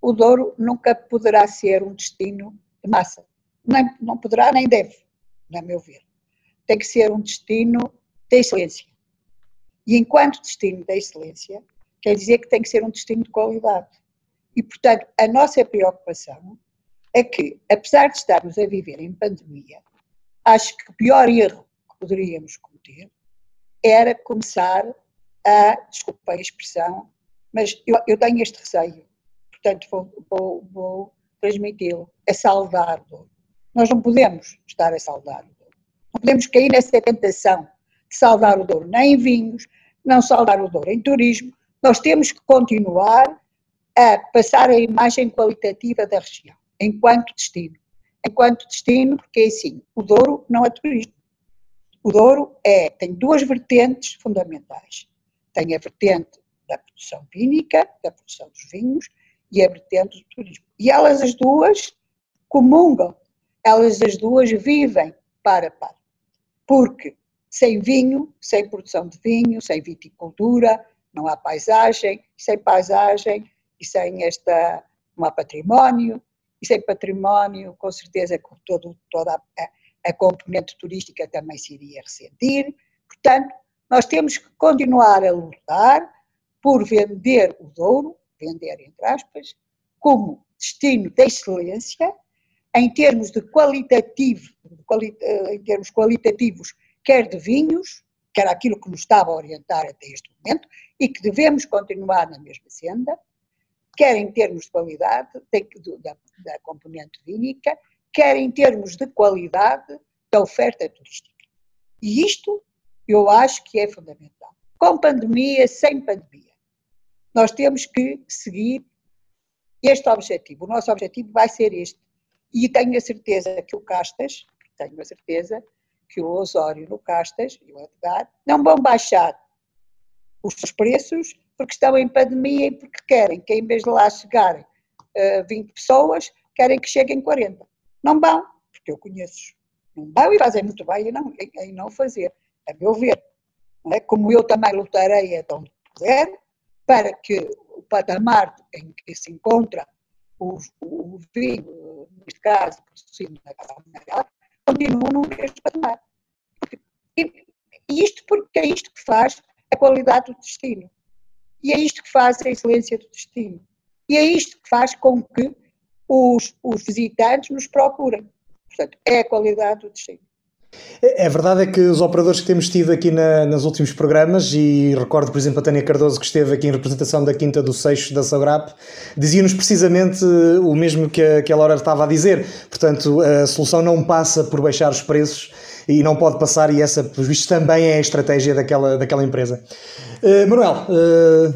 o Douro nunca poderá ser um destino de massa. Nem, não poderá nem deve, a meu ver. Tem que ser um destino de excelência. E enquanto destino de excelência, quer dizer que tem que ser um destino de qualidade. E, portanto, a nossa preocupação é que, apesar de estarmos a viver em pandemia, acho que o pior erro que poderíamos cometer era começar a, desculpem a expressão, mas eu, eu tenho este receio, portanto vou, vou, vou transmiti-lo, a saldar o Douro. Nós não podemos estar a saldar o Douro. Não podemos cair nessa tentação saldar o Douro, nem em vinhos, não saldar o Douro em turismo. Nós temos que continuar a passar a imagem qualitativa da região, enquanto destino. Enquanto destino, porque é assim, o Douro não é turismo. O Douro é, tem duas vertentes fundamentais. Tem a vertente da produção vínica, da produção dos vinhos, e a vertente do turismo. E elas as duas comungam, elas as duas vivem para para. Porque sem vinho, sem produção de vinho, sem viticultura, não há paisagem, sem paisagem e sem esta, não há património, e sem património, com certeza, todo, toda a, a componente turística também se iria ressentir. Portanto, nós temos que continuar a lutar por vender o Douro, vender entre aspas, como destino de excelência, em termos de qualitativo, em termos qualitativos, quer de vinhos, que era aquilo que nos estava a orientar até este momento, e que devemos continuar na mesma senda, quer em termos de qualidade da, da componente vínica, quer em termos de qualidade da oferta turística. E isto eu acho que é fundamental. Com pandemia, sem pandemia, nós temos que seguir este objetivo. O nosso objetivo vai ser este. E tenho a certeza que o Castas, tenho a certeza que o Osório no Castas e o Edgar não vão baixar os preços porque estão em pandemia e porque querem que em vez de lá chegarem uh, eh, 20 pessoas, querem que cheguem 40. Não vão, porque eu conheço. Não vão e fazem muito bem em não, em, não fazer, a meu ver. É? Como eu também lutarei onde puder para que o patamar em que se encontra o, o vinho, neste caso, produzido na Casa Mineral, continue no mesmo patamar. E, isto porque é isto que faz a qualidade do destino. E é isto que faz a excelência do destino. E é isto que faz com que os, os visitantes nos procurem. Portanto, é a qualidade do destino. É, é verdade é que os operadores que temos tido aqui na, nos últimos programas, e recordo, por exemplo, a Tânia Cardoso, que esteve aqui em representação da Quinta do Seixo da Sagrap, diziam-nos precisamente o mesmo que a, que a Laura estava a dizer. Portanto, a solução não passa por baixar os preços e não pode passar, e essa, por visto, também é a estratégia daquela, daquela empresa. Uh, Manuel, uh,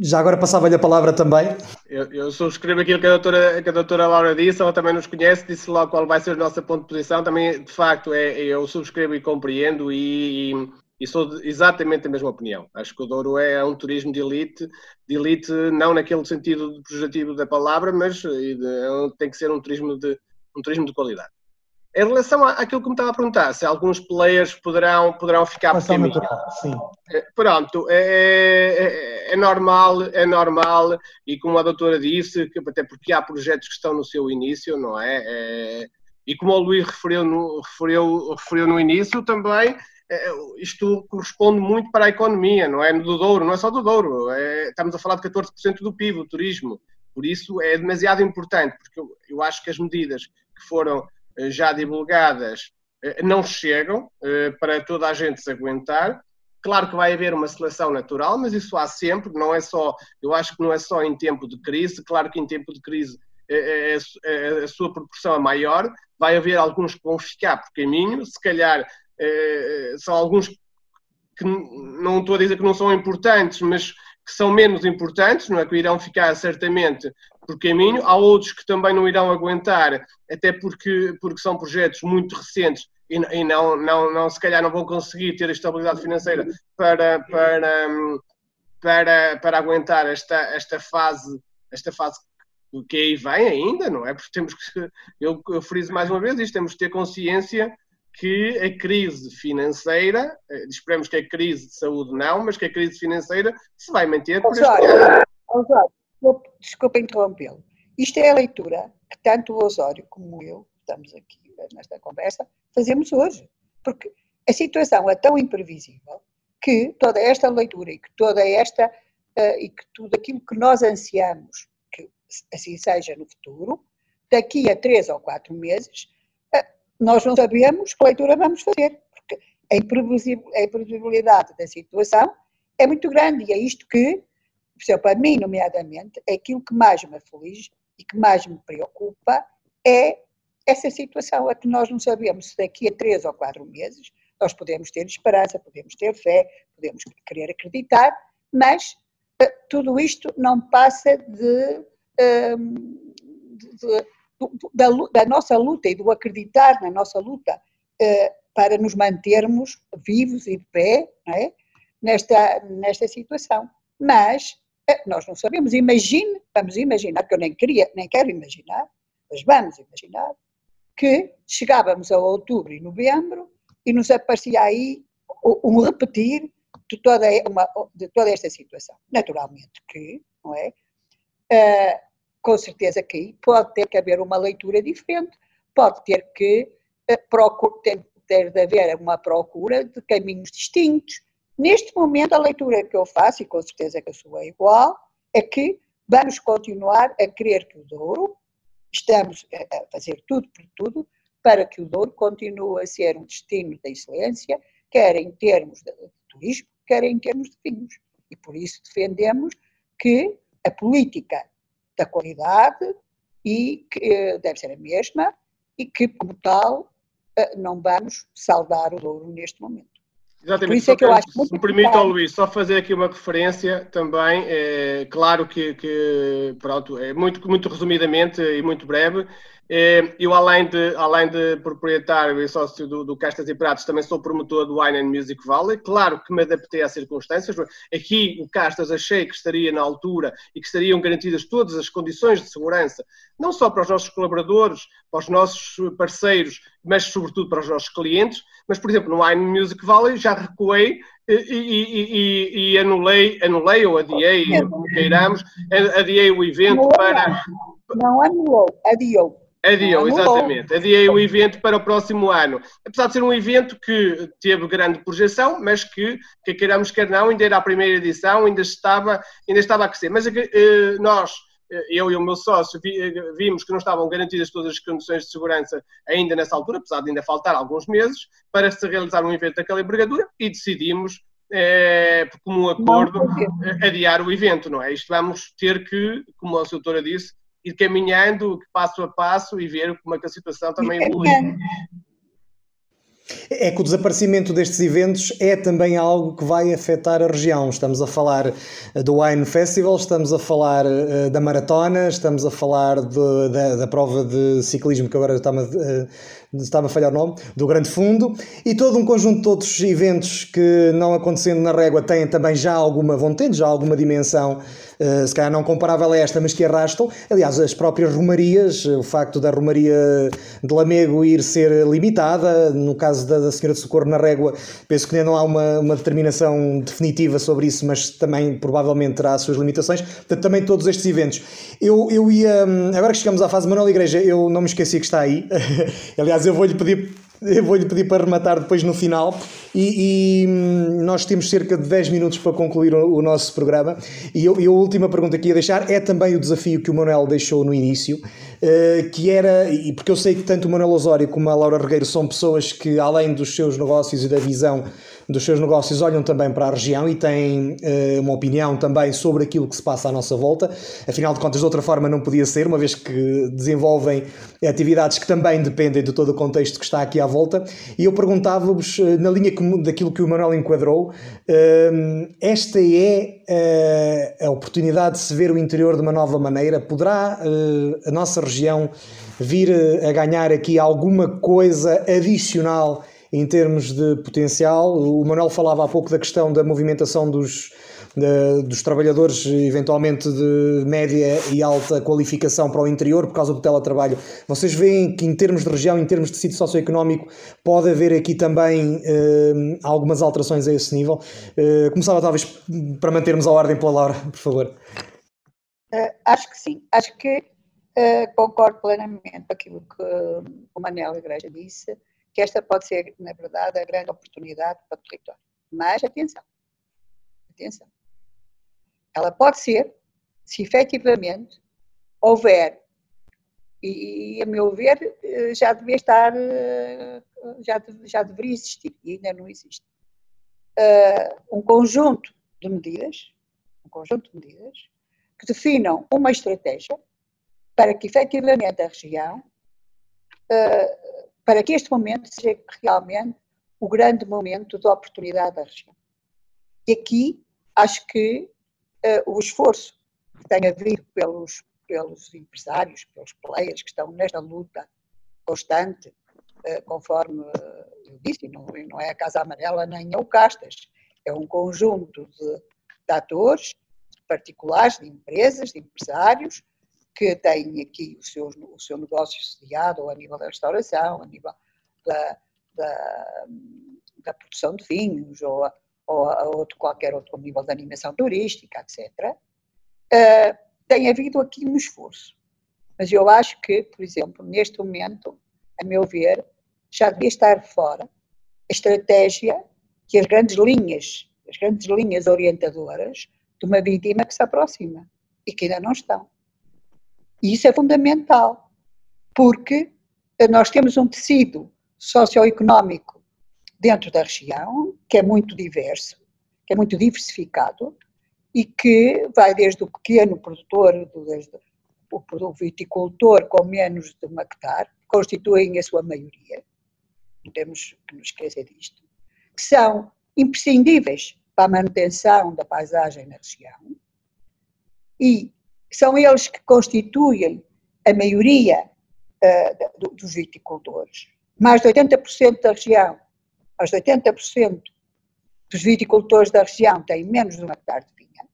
já agora passava-lhe a palavra também. Eu, eu subscrevo aquilo que a, doutora, que a doutora Laura disse, ela também nos conhece, disse logo qual vai ser a nossa ponto de posição. Também, de facto, é, eu subscrevo e compreendo e, e, e sou de, exatamente da mesma opinião. Acho que o Douro é um turismo de elite, de elite não naquele sentido projetivo da palavra, mas de, tem que ser um turismo de, um turismo de qualidade. Em relação àquilo que me estava a perguntar, se alguns players poderão, poderão ficar por caminho. Sim. Eh, pronto, é, é, é, normal, é normal, e como a doutora disse, até porque há projetos que estão no seu início, não é? é e como o Luís referiu no, referiu, referiu no início também, é, isto corresponde muito para a economia, não é? Do Douro, não é só do Douro, é, estamos a falar de 14% do PIB, o turismo. Por isso é demasiado importante, porque eu, eu acho que as medidas que foram já divulgadas eh, não chegam eh, para toda a gente se aguentar. Claro que vai haver uma seleção natural, mas isso há sempre, não é só, eu acho que não é só em tempo de crise, claro que em tempo de crise a sua proporção é maior, vai haver alguns que vão ficar por caminho, se calhar são alguns que não estou a dizer que não são importantes, mas que são menos importantes, não é? Que irão ficar certamente por caminho. Há outros que também não irão aguentar, até porque, porque são projetos muito recentes e, e não, não, não, se calhar não vão conseguir ter a estabilidade financeira para, para, para, para aguentar esta, esta fase, esta fase que aí vem ainda, não é? Porque temos que, eu, eu friso mais uma vez isto, temos que ter consciência que a crise financeira, eh, esperemos que a crise de saúde não, mas que a crise financeira se vai manter por este ano. Osório, desculpa interrompê-lo. Isto é a leitura que tanto o Osório como eu, estamos aqui nesta conversa, fazemos hoje. Porque a situação é tão imprevisível que toda esta leitura e que toda esta uh, e que tudo aquilo que nós ansiamos que assim seja no futuro, daqui a três ou quatro meses, nós não sabemos que leitura vamos fazer, porque a imprevisibilidade da situação é muito grande e é isto que, para mim, nomeadamente, aquilo que mais me aflige e que mais me preocupa é essa situação a que nós não sabemos se daqui a três ou quatro meses nós podemos ter esperança, podemos ter fé, podemos querer acreditar, mas uh, tudo isto não passa de, uh, de, de, da, da, nossa luta e do acreditar na nossa luta uh, para nos mantermos vivos e de pé é? nesta, nesta situação. Mas eh, nós não sabemos, imagine, vamos imaginar, que eu nem queria, nem quero imaginar, mas vamos imaginar, que chegávamos a outubro e novembro e nos aparecia aí um repetir de toda, uma, de toda esta situação. Naturalmente que, não é? Uh, com certeza que aí pode ter que haver uma leitura diferente, pode ter que uh, ter, ter de haver uma procura de caminhos distintos. Neste momento, a leitura que eu faço, e com certeza que a sua é igual, é que vamos continuar a querer que o Douro, estamos a fazer tudo por tudo, para que o Douro continue a ser um destino da excelência, quer em termos de turismo, quer em termos de vinhos. E por isso defendemos que a política da qualidade e que eh, deve ser a mesma e que, como tal, eh, não vamos saldar o Douro neste momento. Exatamente. Por isso é que eu acho se me permite, Luís, só fazer aqui uma referência também, é, claro que, que, pronto, é muito, muito resumidamente e muito breve, eu, além de, além de proprietário e sócio do, do Castas e Pratos, também sou promotor do Wine and Music Valley. Claro que me adaptei às circunstâncias. Aqui, o Castas achei que estaria na altura e que estariam garantidas todas as condições de segurança, não só para os nossos colaboradores, para os nossos parceiros, mas sobretudo para os nossos clientes. Mas, por exemplo, no Wine and Music Valley já recuei e, e, e, e, anulei, anulei ou adiei, como queiramos, adiei o evento para. Não anulou, adiou. Adiou, exatamente. Adiei o evento para o próximo ano. Apesar de ser um evento que teve grande projeção, mas que, que queiramos quer não, ainda era a primeira edição, ainda estava, ainda estava a crescer. Mas eh, nós, eh, eu e o meu sócio, eh, vimos que não estavam garantidas todas as condições de segurança ainda nessa altura, apesar de ainda faltar alguns meses, para se realizar um evento daquela envergadura e decidimos é, por comum acordo, adiar o evento, não é? Isto vamos ter que, como a doutora disse, ir caminhando passo a passo e ver como é que a situação também evolui. É que o desaparecimento destes eventos é também algo que vai afetar a região. Estamos a falar eh, do Wine Festival, estamos a falar uh, da maratona, estamos a falar de, da, da, prova de ciclismo, que agora está-me uh, estava a falhar o nome, do Grande Fundo, e todo um conjunto de outros eventos que, não acontecendo na régua, têm também já alguma, vão tendo já alguma dimensão, uh, se calhar não comparável a esta, mas que arrastam. Aliás, as próprias romarias, o facto da romaria de Lamego ir ser limitada, no caso da, da Senhora de Socorro na régua, penso que ainda não há uma, uma determinação definitiva sobre isso, mas também provavelmente terá as suas limitações. Portanto, também todos estes eventos. Eu, eu ia, hum, agora que chegamos à fase Manuel Igreja, eu não me esqueci que está aí. Aliás, eu vou-lhe pedir vou-lhe pedir para rematar depois no final. E, e, hum, nós temos cerca de 10 minutos para concluir o, o nosso programa. E, eu, e, a última pergunta que ia deixar é também o desafio que o Manuel deixou no início uh, que era, e porque eu sei que tanto o Manuel Osório como a Laura Regueiro são pessoas que além dos seus negócios e da visão dos seus negócios olham também para a região e têm uh, uma opinião também sobre aquilo que se passa à nossa volta. Afinal de contas, de outra forma não podia ser, uma vez que desenvolvem atividades que também dependem de todo o contexto que está aqui à volta. E eu perguntava-vos, uh, na linha que, daquilo que o Manuel enquadrou, uh, esta é a oportunidade de se ver o interior de uma nova maneira? Poderá a nossa região vir a ganhar aqui alguma coisa adicional em termos de potencial. O Manuel falava há pouco da questão da movimentação dos, de, dos trabalhadores, eventualmente de média e alta qualificação para o interior por causa do teletrabalho. Vocês veem que, em termos de região, em termos de sítio socioeconómico, pode haver aqui também eh, algumas alterações a esse nível? Eh, começava, talvez, para mantermos a ordem pela Laura, por favor. Uh, acho que sim. Acho que uh, concordo plenamente com aquilo que o Manel Igreja disse que esta pode ser, na verdade, a grande oportunidade para o território. Mas, atenção, atenção. Ela pode ser se efetivamente houver E, a meu ver, eh, já devia estar, eh, já, já deveria existir, e ainda não existe. Uh, um conjunto de medidas, um conjunto de medidas, que definam uma estratégia para que efetivamente a região, para que este momento seja realmente o grande momento de oportunidade da região. E aqui acho que uh, o esforço que tem havido pelos, pelos empresários, pelos players que estão nesta luta constante, uh, conforme eu disse, não, não é a Casa Amarela nem é o Castas, é um conjunto de, de atores, particulares, de empresas, de empresários, que têm aqui o seu, o seu negócio sediado, ou a nível da restauração, a nível da, da, da produção de vinhos, ou, ou, ou de qualquer outro nível de animação turística, etc. Uh, eh, tem havido aqui um esforço. Mas eu acho que, por exemplo, neste momento, a meu ver, já devia estar fora a estratégia que as grandes linhas, as grandes linhas orientadoras de uma vítima que se aproxima e que ainda não estão. E isso é fundamental, porque nós temos um tecido socioeconómico dentro da região que é muito diverso, que é muito diversificado e que vai desde o pequeno produtor, desde o viticultor com menos de um hectare, constituem a sua maioria, não temos que nos esquecer disto, que são imprescindíveis para a manutenção da paisagem na região e são eles que constituem a maioria uh, dos viticultores. Mais de 80% da região, mais de 80% dos viticultores da região têm menos de um hectare de vinha.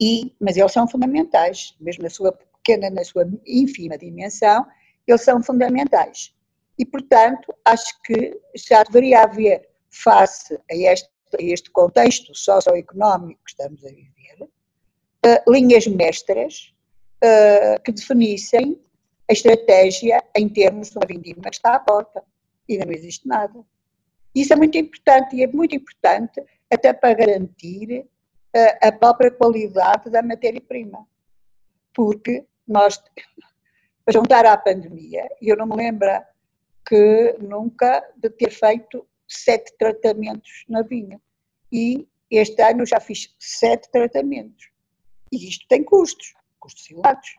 E, mas eles são fundamentais, mesmo na sua pequena, na sua ínfima dimensão, eles são fundamentais. E, portanto, acho que já deveria haver, face a este, a este contexto socioeconómico que estamos a viver, uh, linhas mestras uh, que definissem a estratégia em termos de uma vindima que está à porta. E não existe nada. Isso é muito importante e é muito importante até para garantir uh, a própria qualidade da matéria-prima. Porque nós, para juntar à pandemia, eu não me lembro que nunca de ter feito sete tratamentos na vinha. E este ano já fiz sete tratamentos. E isto tem custos, custos elevados.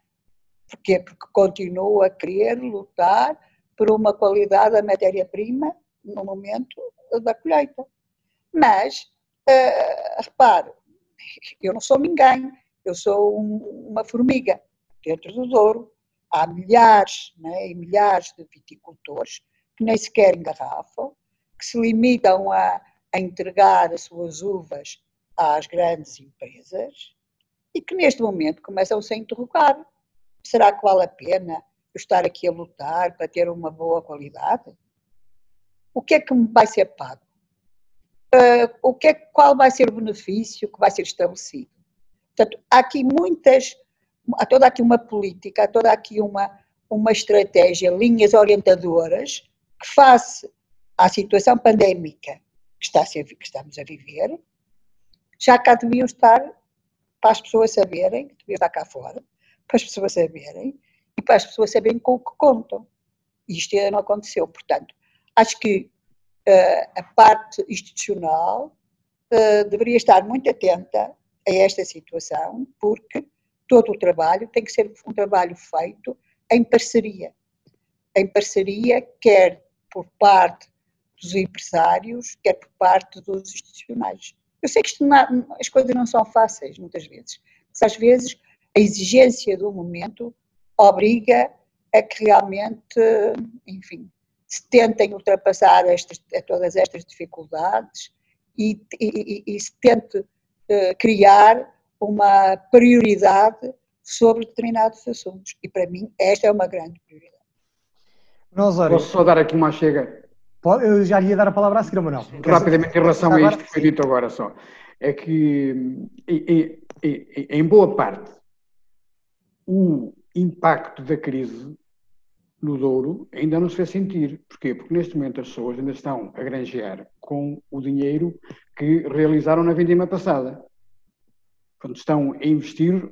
Porquê? Porque continuo a querer lutar por uma qualidade da matéria-prima no momento da colheita. Mas, uh, repare, eu não sou ninguém, eu sou um, uma formiga dentro do Douro há milhares né, e milhares de viticultores que nem sequer engarrafam, que se limitam a, a entregar as suas uvas às grandes empresas e que neste momento começam-se a interrogar. Será que vale a pena estar aqui a lutar para ter uma boa qualidade? O que é que me vai ser pago? Uh, o que é, qual vai ser o benefício que vai ser estabelecido? Portanto, há aqui muitas há toda aqui uma política, há toda aqui uma, uma estratégia, linhas orientadoras que face à situação pandémica que, está a ser, que estamos a viver, já cá deviam estar para as pessoas saberem, deviam estar cá fora, para as pessoas saberem e para as pessoas saberem com o que contam. E isto ainda não aconteceu. Portanto, acho que uh, a parte institucional uh, deveria estar muito atenta a esta situação, porque todo o trabalho tem que ser um trabalho feito em parceria. Em parceria, quer por parte dos empresários, quer por parte dos institucionais. Eu sei que não, as coisas não são fáceis, muitas vezes. Mas às vezes a exigência do momento obriga a que realmente, enfim, se tentem ultrapassar estas, todas estas dificuldades e, e, e se tente uh, criar uma prioridade sobre determinados assuntos. E para mim, esta é uma grande prioridade. Posso só dar aqui uma chega? Eu já lhe ia dar a palavra a seguir, Manuel. Rapidamente, em relação a isto que foi dito agora só. É que, em, em, em boa parte, o impacto da crise no Douro ainda não se fez sentir. Porquê? Porque neste momento as pessoas ainda estão a granjear com o dinheiro que realizaram na vindima passada quando estão a investir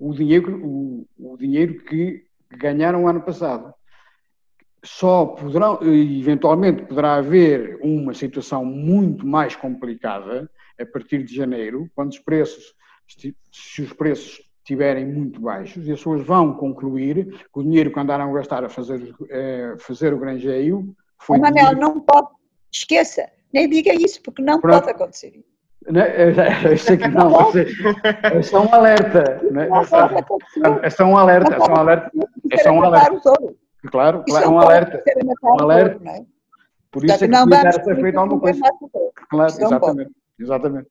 o dinheiro, o, o dinheiro que que ganharam o ano passado. Só poderão, eventualmente poderá haver uma situação muito mais complicada a partir de janeiro, quando os preços, se os preços estiverem muito baixos e as pessoas vão concluir que o dinheiro que andaram a gastar a fazer, a fazer o granjeio foi. Manel, dinheiro... não pode, esqueça, nem diga isso, porque não Pronto. pode acontecer isso. Eu sei que não, é só um alerta. Né? É só um alerta, é só um alerta. É só um alerta. Claro, claro, é um alerta. Um alerta. Por isso é que devia ser feito alguma coisa. Claro, exatamente. Exatamente.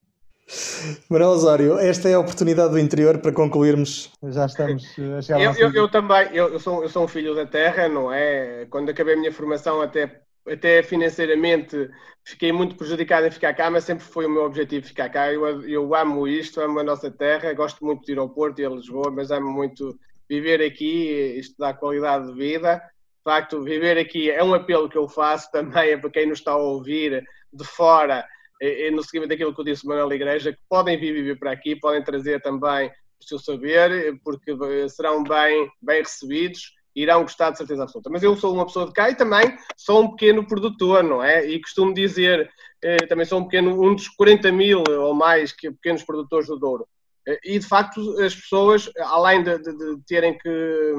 Manuel Osório, esta é a oportunidade do interior para concluirmos. Já estamos a chegar eu, eu, eu, também, eu, eu, sou, eu sou um filho da terra, não é? Quando acabei a minha formação, até, até financeiramente, fiquei muito prejudicado em ficar cá, mas sempre foi o meu objetivo ficar cá. Eu, eu amo isto, amo a nossa terra, gosto muito de ir ao Porto e a Lisboa, mas amo muito viver aqui, isto dá qualidade de vida. De facto, viver aqui é um apelo que eu faço também é para quem nos está a ouvir de fora e, no seguimento daquilo que eu disse Manuel Igreja, que podem vir viver para aqui, podem trazer também o seu saber, porque serão bem, bem recebidos irão gostar de certeza absoluta. Mas eu sou uma pessoa de cá e também sou um pequeno produtor, não é? E costumo dizer, eh, também sou um pequeno, um dos 40 mil ou mais que, pequenos produtores do Douro. Eh, e de facto as pessoas, além de, de, de terem que,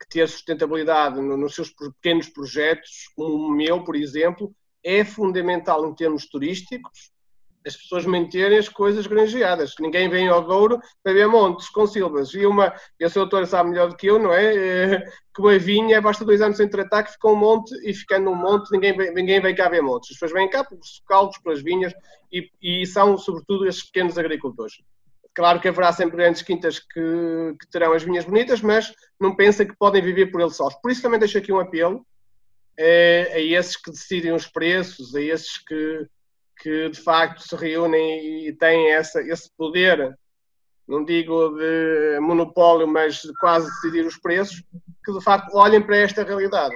que, ter sustentabilidade nos seus pequenos projetos, como o meu, por exemplo, é fundamental em termos turísticos as pessoas manterem as coisas granjeadas. Ninguém vem ao Douro para ver montes com silvas. E uma, e a doutor sabe melhor do que eu, não é? é que uma vinha basta dois anos sem tratar que fica um monte e ficando um monte ninguém, ninguém vem cá ver montes. As pessoas vêm cá por socá-los pelas vinhas e, e, são sobretudo esses pequenos agricultores. Claro que haverá sempre grandes quintas que, que terão as vinhas bonitas, mas não pensem que podem viver por eles sós. Por isso também deixo aqui um apelo é, a esses que decidem os preços, a esses que, que de facto se reúnem e têm essa, esse poder, não digo de monopólio, mas de quase decidir os preços, que de facto olhem para esta realidade.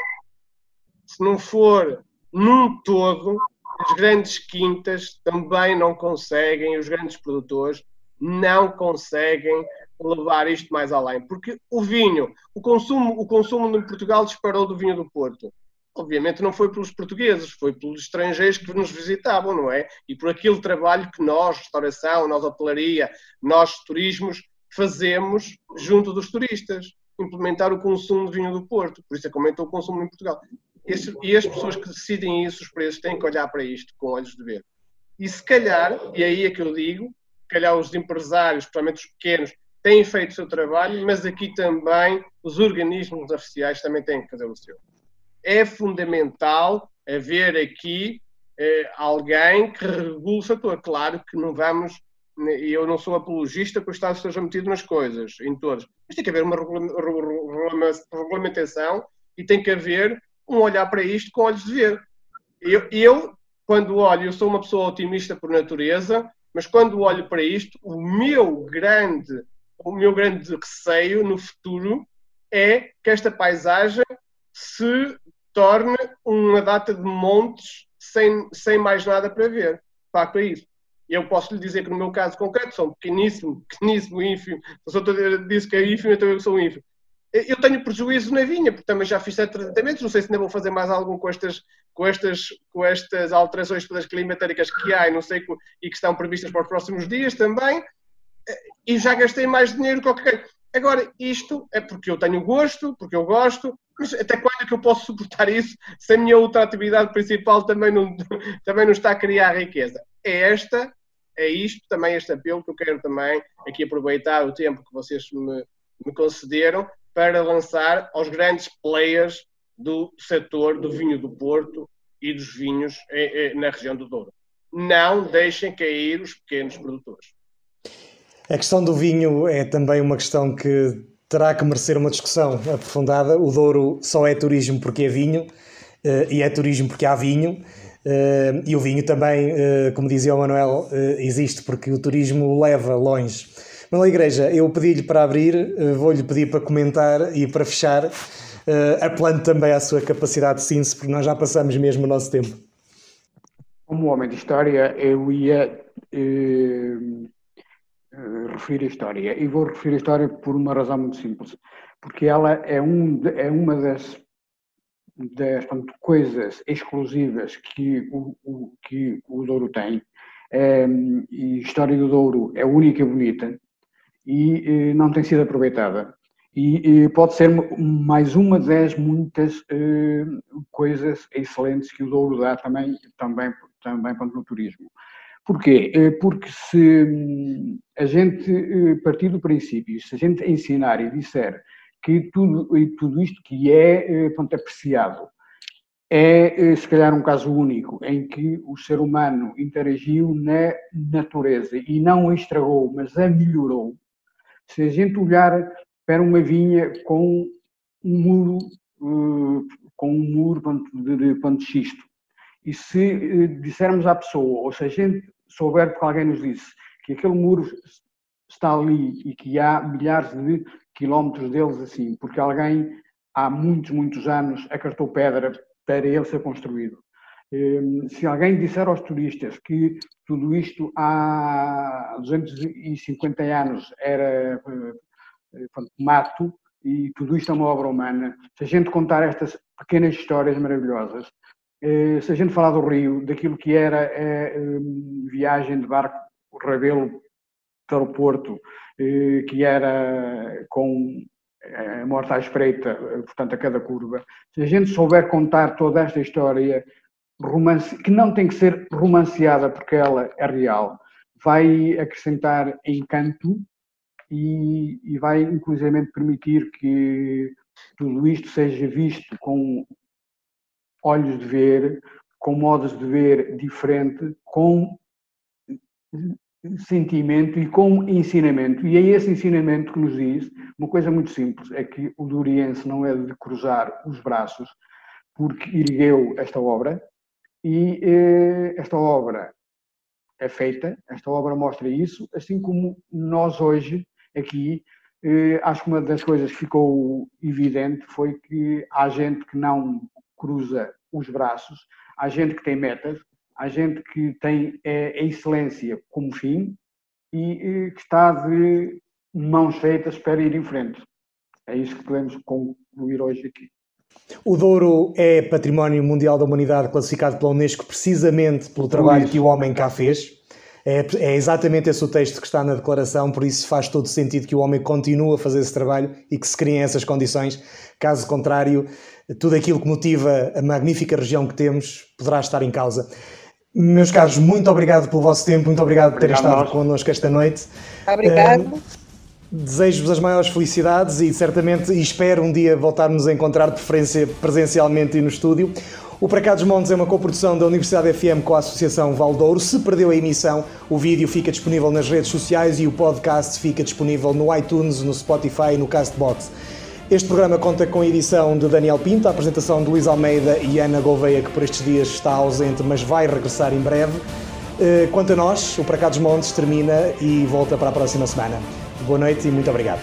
Se não for num todo, as grandes quintas também não conseguem, os grandes produtores não conseguem levar isto mais além, porque o vinho, o consumo, o consumo em Portugal disparou do vinho do Porto obviamente não foi pelos portugueses, foi pelos estrangeiros que nos visitavam, não é? E por aquele trabalho que nós, restauração, nós hotelaria, nós turismos, fazemos junto dos turistas, implementar o consumo de vinho do Porto, por isso é que aumentou o consumo em Portugal. e as pessoas que decidem isso, os preços, têm que olhar para isto com olhos de ver. E se calhar, e aí é que eu digo, calhar os empresários, principalmente os pequenos, têm feito o seu trabalho, mas aqui também os organismos oficiais também têm que fazer o seu é fundamental haver aqui eh, alguém que regule o setor. Claro que não vamos, né, e eu não sou apologista que o Estado esteja metido nas coisas, em todas, mas tem que haver uma regulamentação e tem que haver um olhar para isto com olhos de ver. Eu, eu, quando olho, eu sou uma pessoa otimista por natureza, mas quando olho para isto, o meu grande, o meu grande receio no futuro é que esta paisagem se torne uma data de montes sem, sem mais nada para ver. Facto é isso. Eu posso lhe dizer que no meu caso concreto são pequeníssimo, pequeníssimo, ínfimo. Se eu disse que é ínfimo, então eu sou ínfimo. Eu tenho prejuízo na vinha, porque também já fiz sete tratamentos, não sei se ainda vou fazer mais algum com estas, com estas, com estas alterações climatéricas que há e, não sei, e que estão previstas para os próximos dias também, e já gastei mais dinheiro que qualquer Agora, isto é porque eu tenho gosto, porque eu gosto, mas até quando é que eu posso suportar isso se a minha outra atividade principal também não, também não está a criar riqueza? É esta, é isto também este apelo que eu quero também aqui aproveitar o tempo que vocês me, me concederam para lançar aos grandes players do setor do vinho do Porto e dos vinhos na região do Douro. Não deixem cair os pequenos produtores. A questão do vinho é também uma questão que terá que merecer uma discussão aprofundada. O Douro só é turismo porque é vinho eh, e é turismo porque há vinho. Eh, e o vinho também, eh, como dizia o Manuel, existe porque o turismo o leva longe. Manuel Igreja, eu pedi-lhe para abrir, vou-lhe pedir para comentar e para fechar, apelando também à sua capacidade de síntese, porque nós já passamos mesmo o nosso tempo. Como homem de história, eu ia referir a história. E vou referir a história por uma razão muito simples. porque ela é, um, é uma das, das portanto, coisas exclusivas que o, o, que o Douro tem. E a história do Douro é única e bonita e, e não tem sido aproveitada. E, e, pode ser mais uma das muitas eh, coisas excelentes que o Douro dá também, também, também no turismo. Porquê? Eh, porque se hum, a gente eh, partir do princípio, se a gente ensinar e disser que tudo, e tudo isto que é pronto, apreciado é se calhar um caso único em que o ser humano interagiu na natureza e não a estragou, mas a melhorou. Se a gente olhar para uma vinha com um muro, uh, com um muro de, de, de, de xisto. E se uh, dissermos à pessoa, ou se a gente souber que alguém nos disse que aquele muro está ali e que há milhares de quilómetros deles assim, porque alguém há muitos, muitos anos acartou pedra para ele ser construído. Um, se alguém disser aos turistas que tudo isto há 250 anos era uh, mato e tudo isto é uma obra humana. Se a gente contar estas pequenas histórias maravilhosas, eh, se a gente falar do Rio, daquilo que era a eh, viagem de barco Rabelo para o Porto, eh, que era com a morte à espreita, portanto, a cada curva, se a gente souber contar toda esta história, romance, que não tem que ser romanceada porque ela é real, vai acrescentar encanto e, e vai inclusivamente permitir que tudo isto seja visto com olhos de ver, com modos de ver diferente, com sentimento e com ensinamento. E é esse ensinamento que nos diz uma coisa muito simples: é que o Duriense não é de cruzar os braços, porque ergueu esta obra, e eh, esta obra é feita, esta obra mostra isso, assim como nós hoje aqui, eh, acho que uma das coisas que ficou evidente foi que há gente que não cruza os braços, há gente que tem metas, há gente que tem eh, a excelência como fim e eh, que está de mãos feitas para ir em frente. É isso que podemos concluir hoje aqui. O Douro é Património Mundial da Humanidade classificado pela Unesco precisamente pelo trabalho que o homem cá fez. É, é, exatamente esse o texto que está na declaração, por isso faz todo sentido que o homem continue a fazer esse trabalho e que se criem essas condições. Caso contrário, tudo aquilo que motiva a magnífica região que temos poderá estar em causa. Meus caros, muito obrigado pelo vosso tempo, muito obrigado por terem estado connosco esta noite. Obrigado. Uh, Desejo-vos as maiores felicidades e certamente espero um dia voltarmos a encontrar de preferência presencialmente no estúdio. O Para Cá dos Montes é uma coprodução da Universidade FM com a Associação Valdouro. Se perdeu a emissão, o vídeo fica disponível nas redes sociais e o podcast fica disponível no iTunes, no Spotify e no Castbox. Este programa conta com a edição de Daniel Pinto, a apresentação de Luís Almeida e Ana Gouveia, que por estes dias está ausente, mas vai regressar em breve. Eh, quanto a nós, o Para Cá dos Montes termina e volta para a próxima semana. Boa noite e muito obrigado.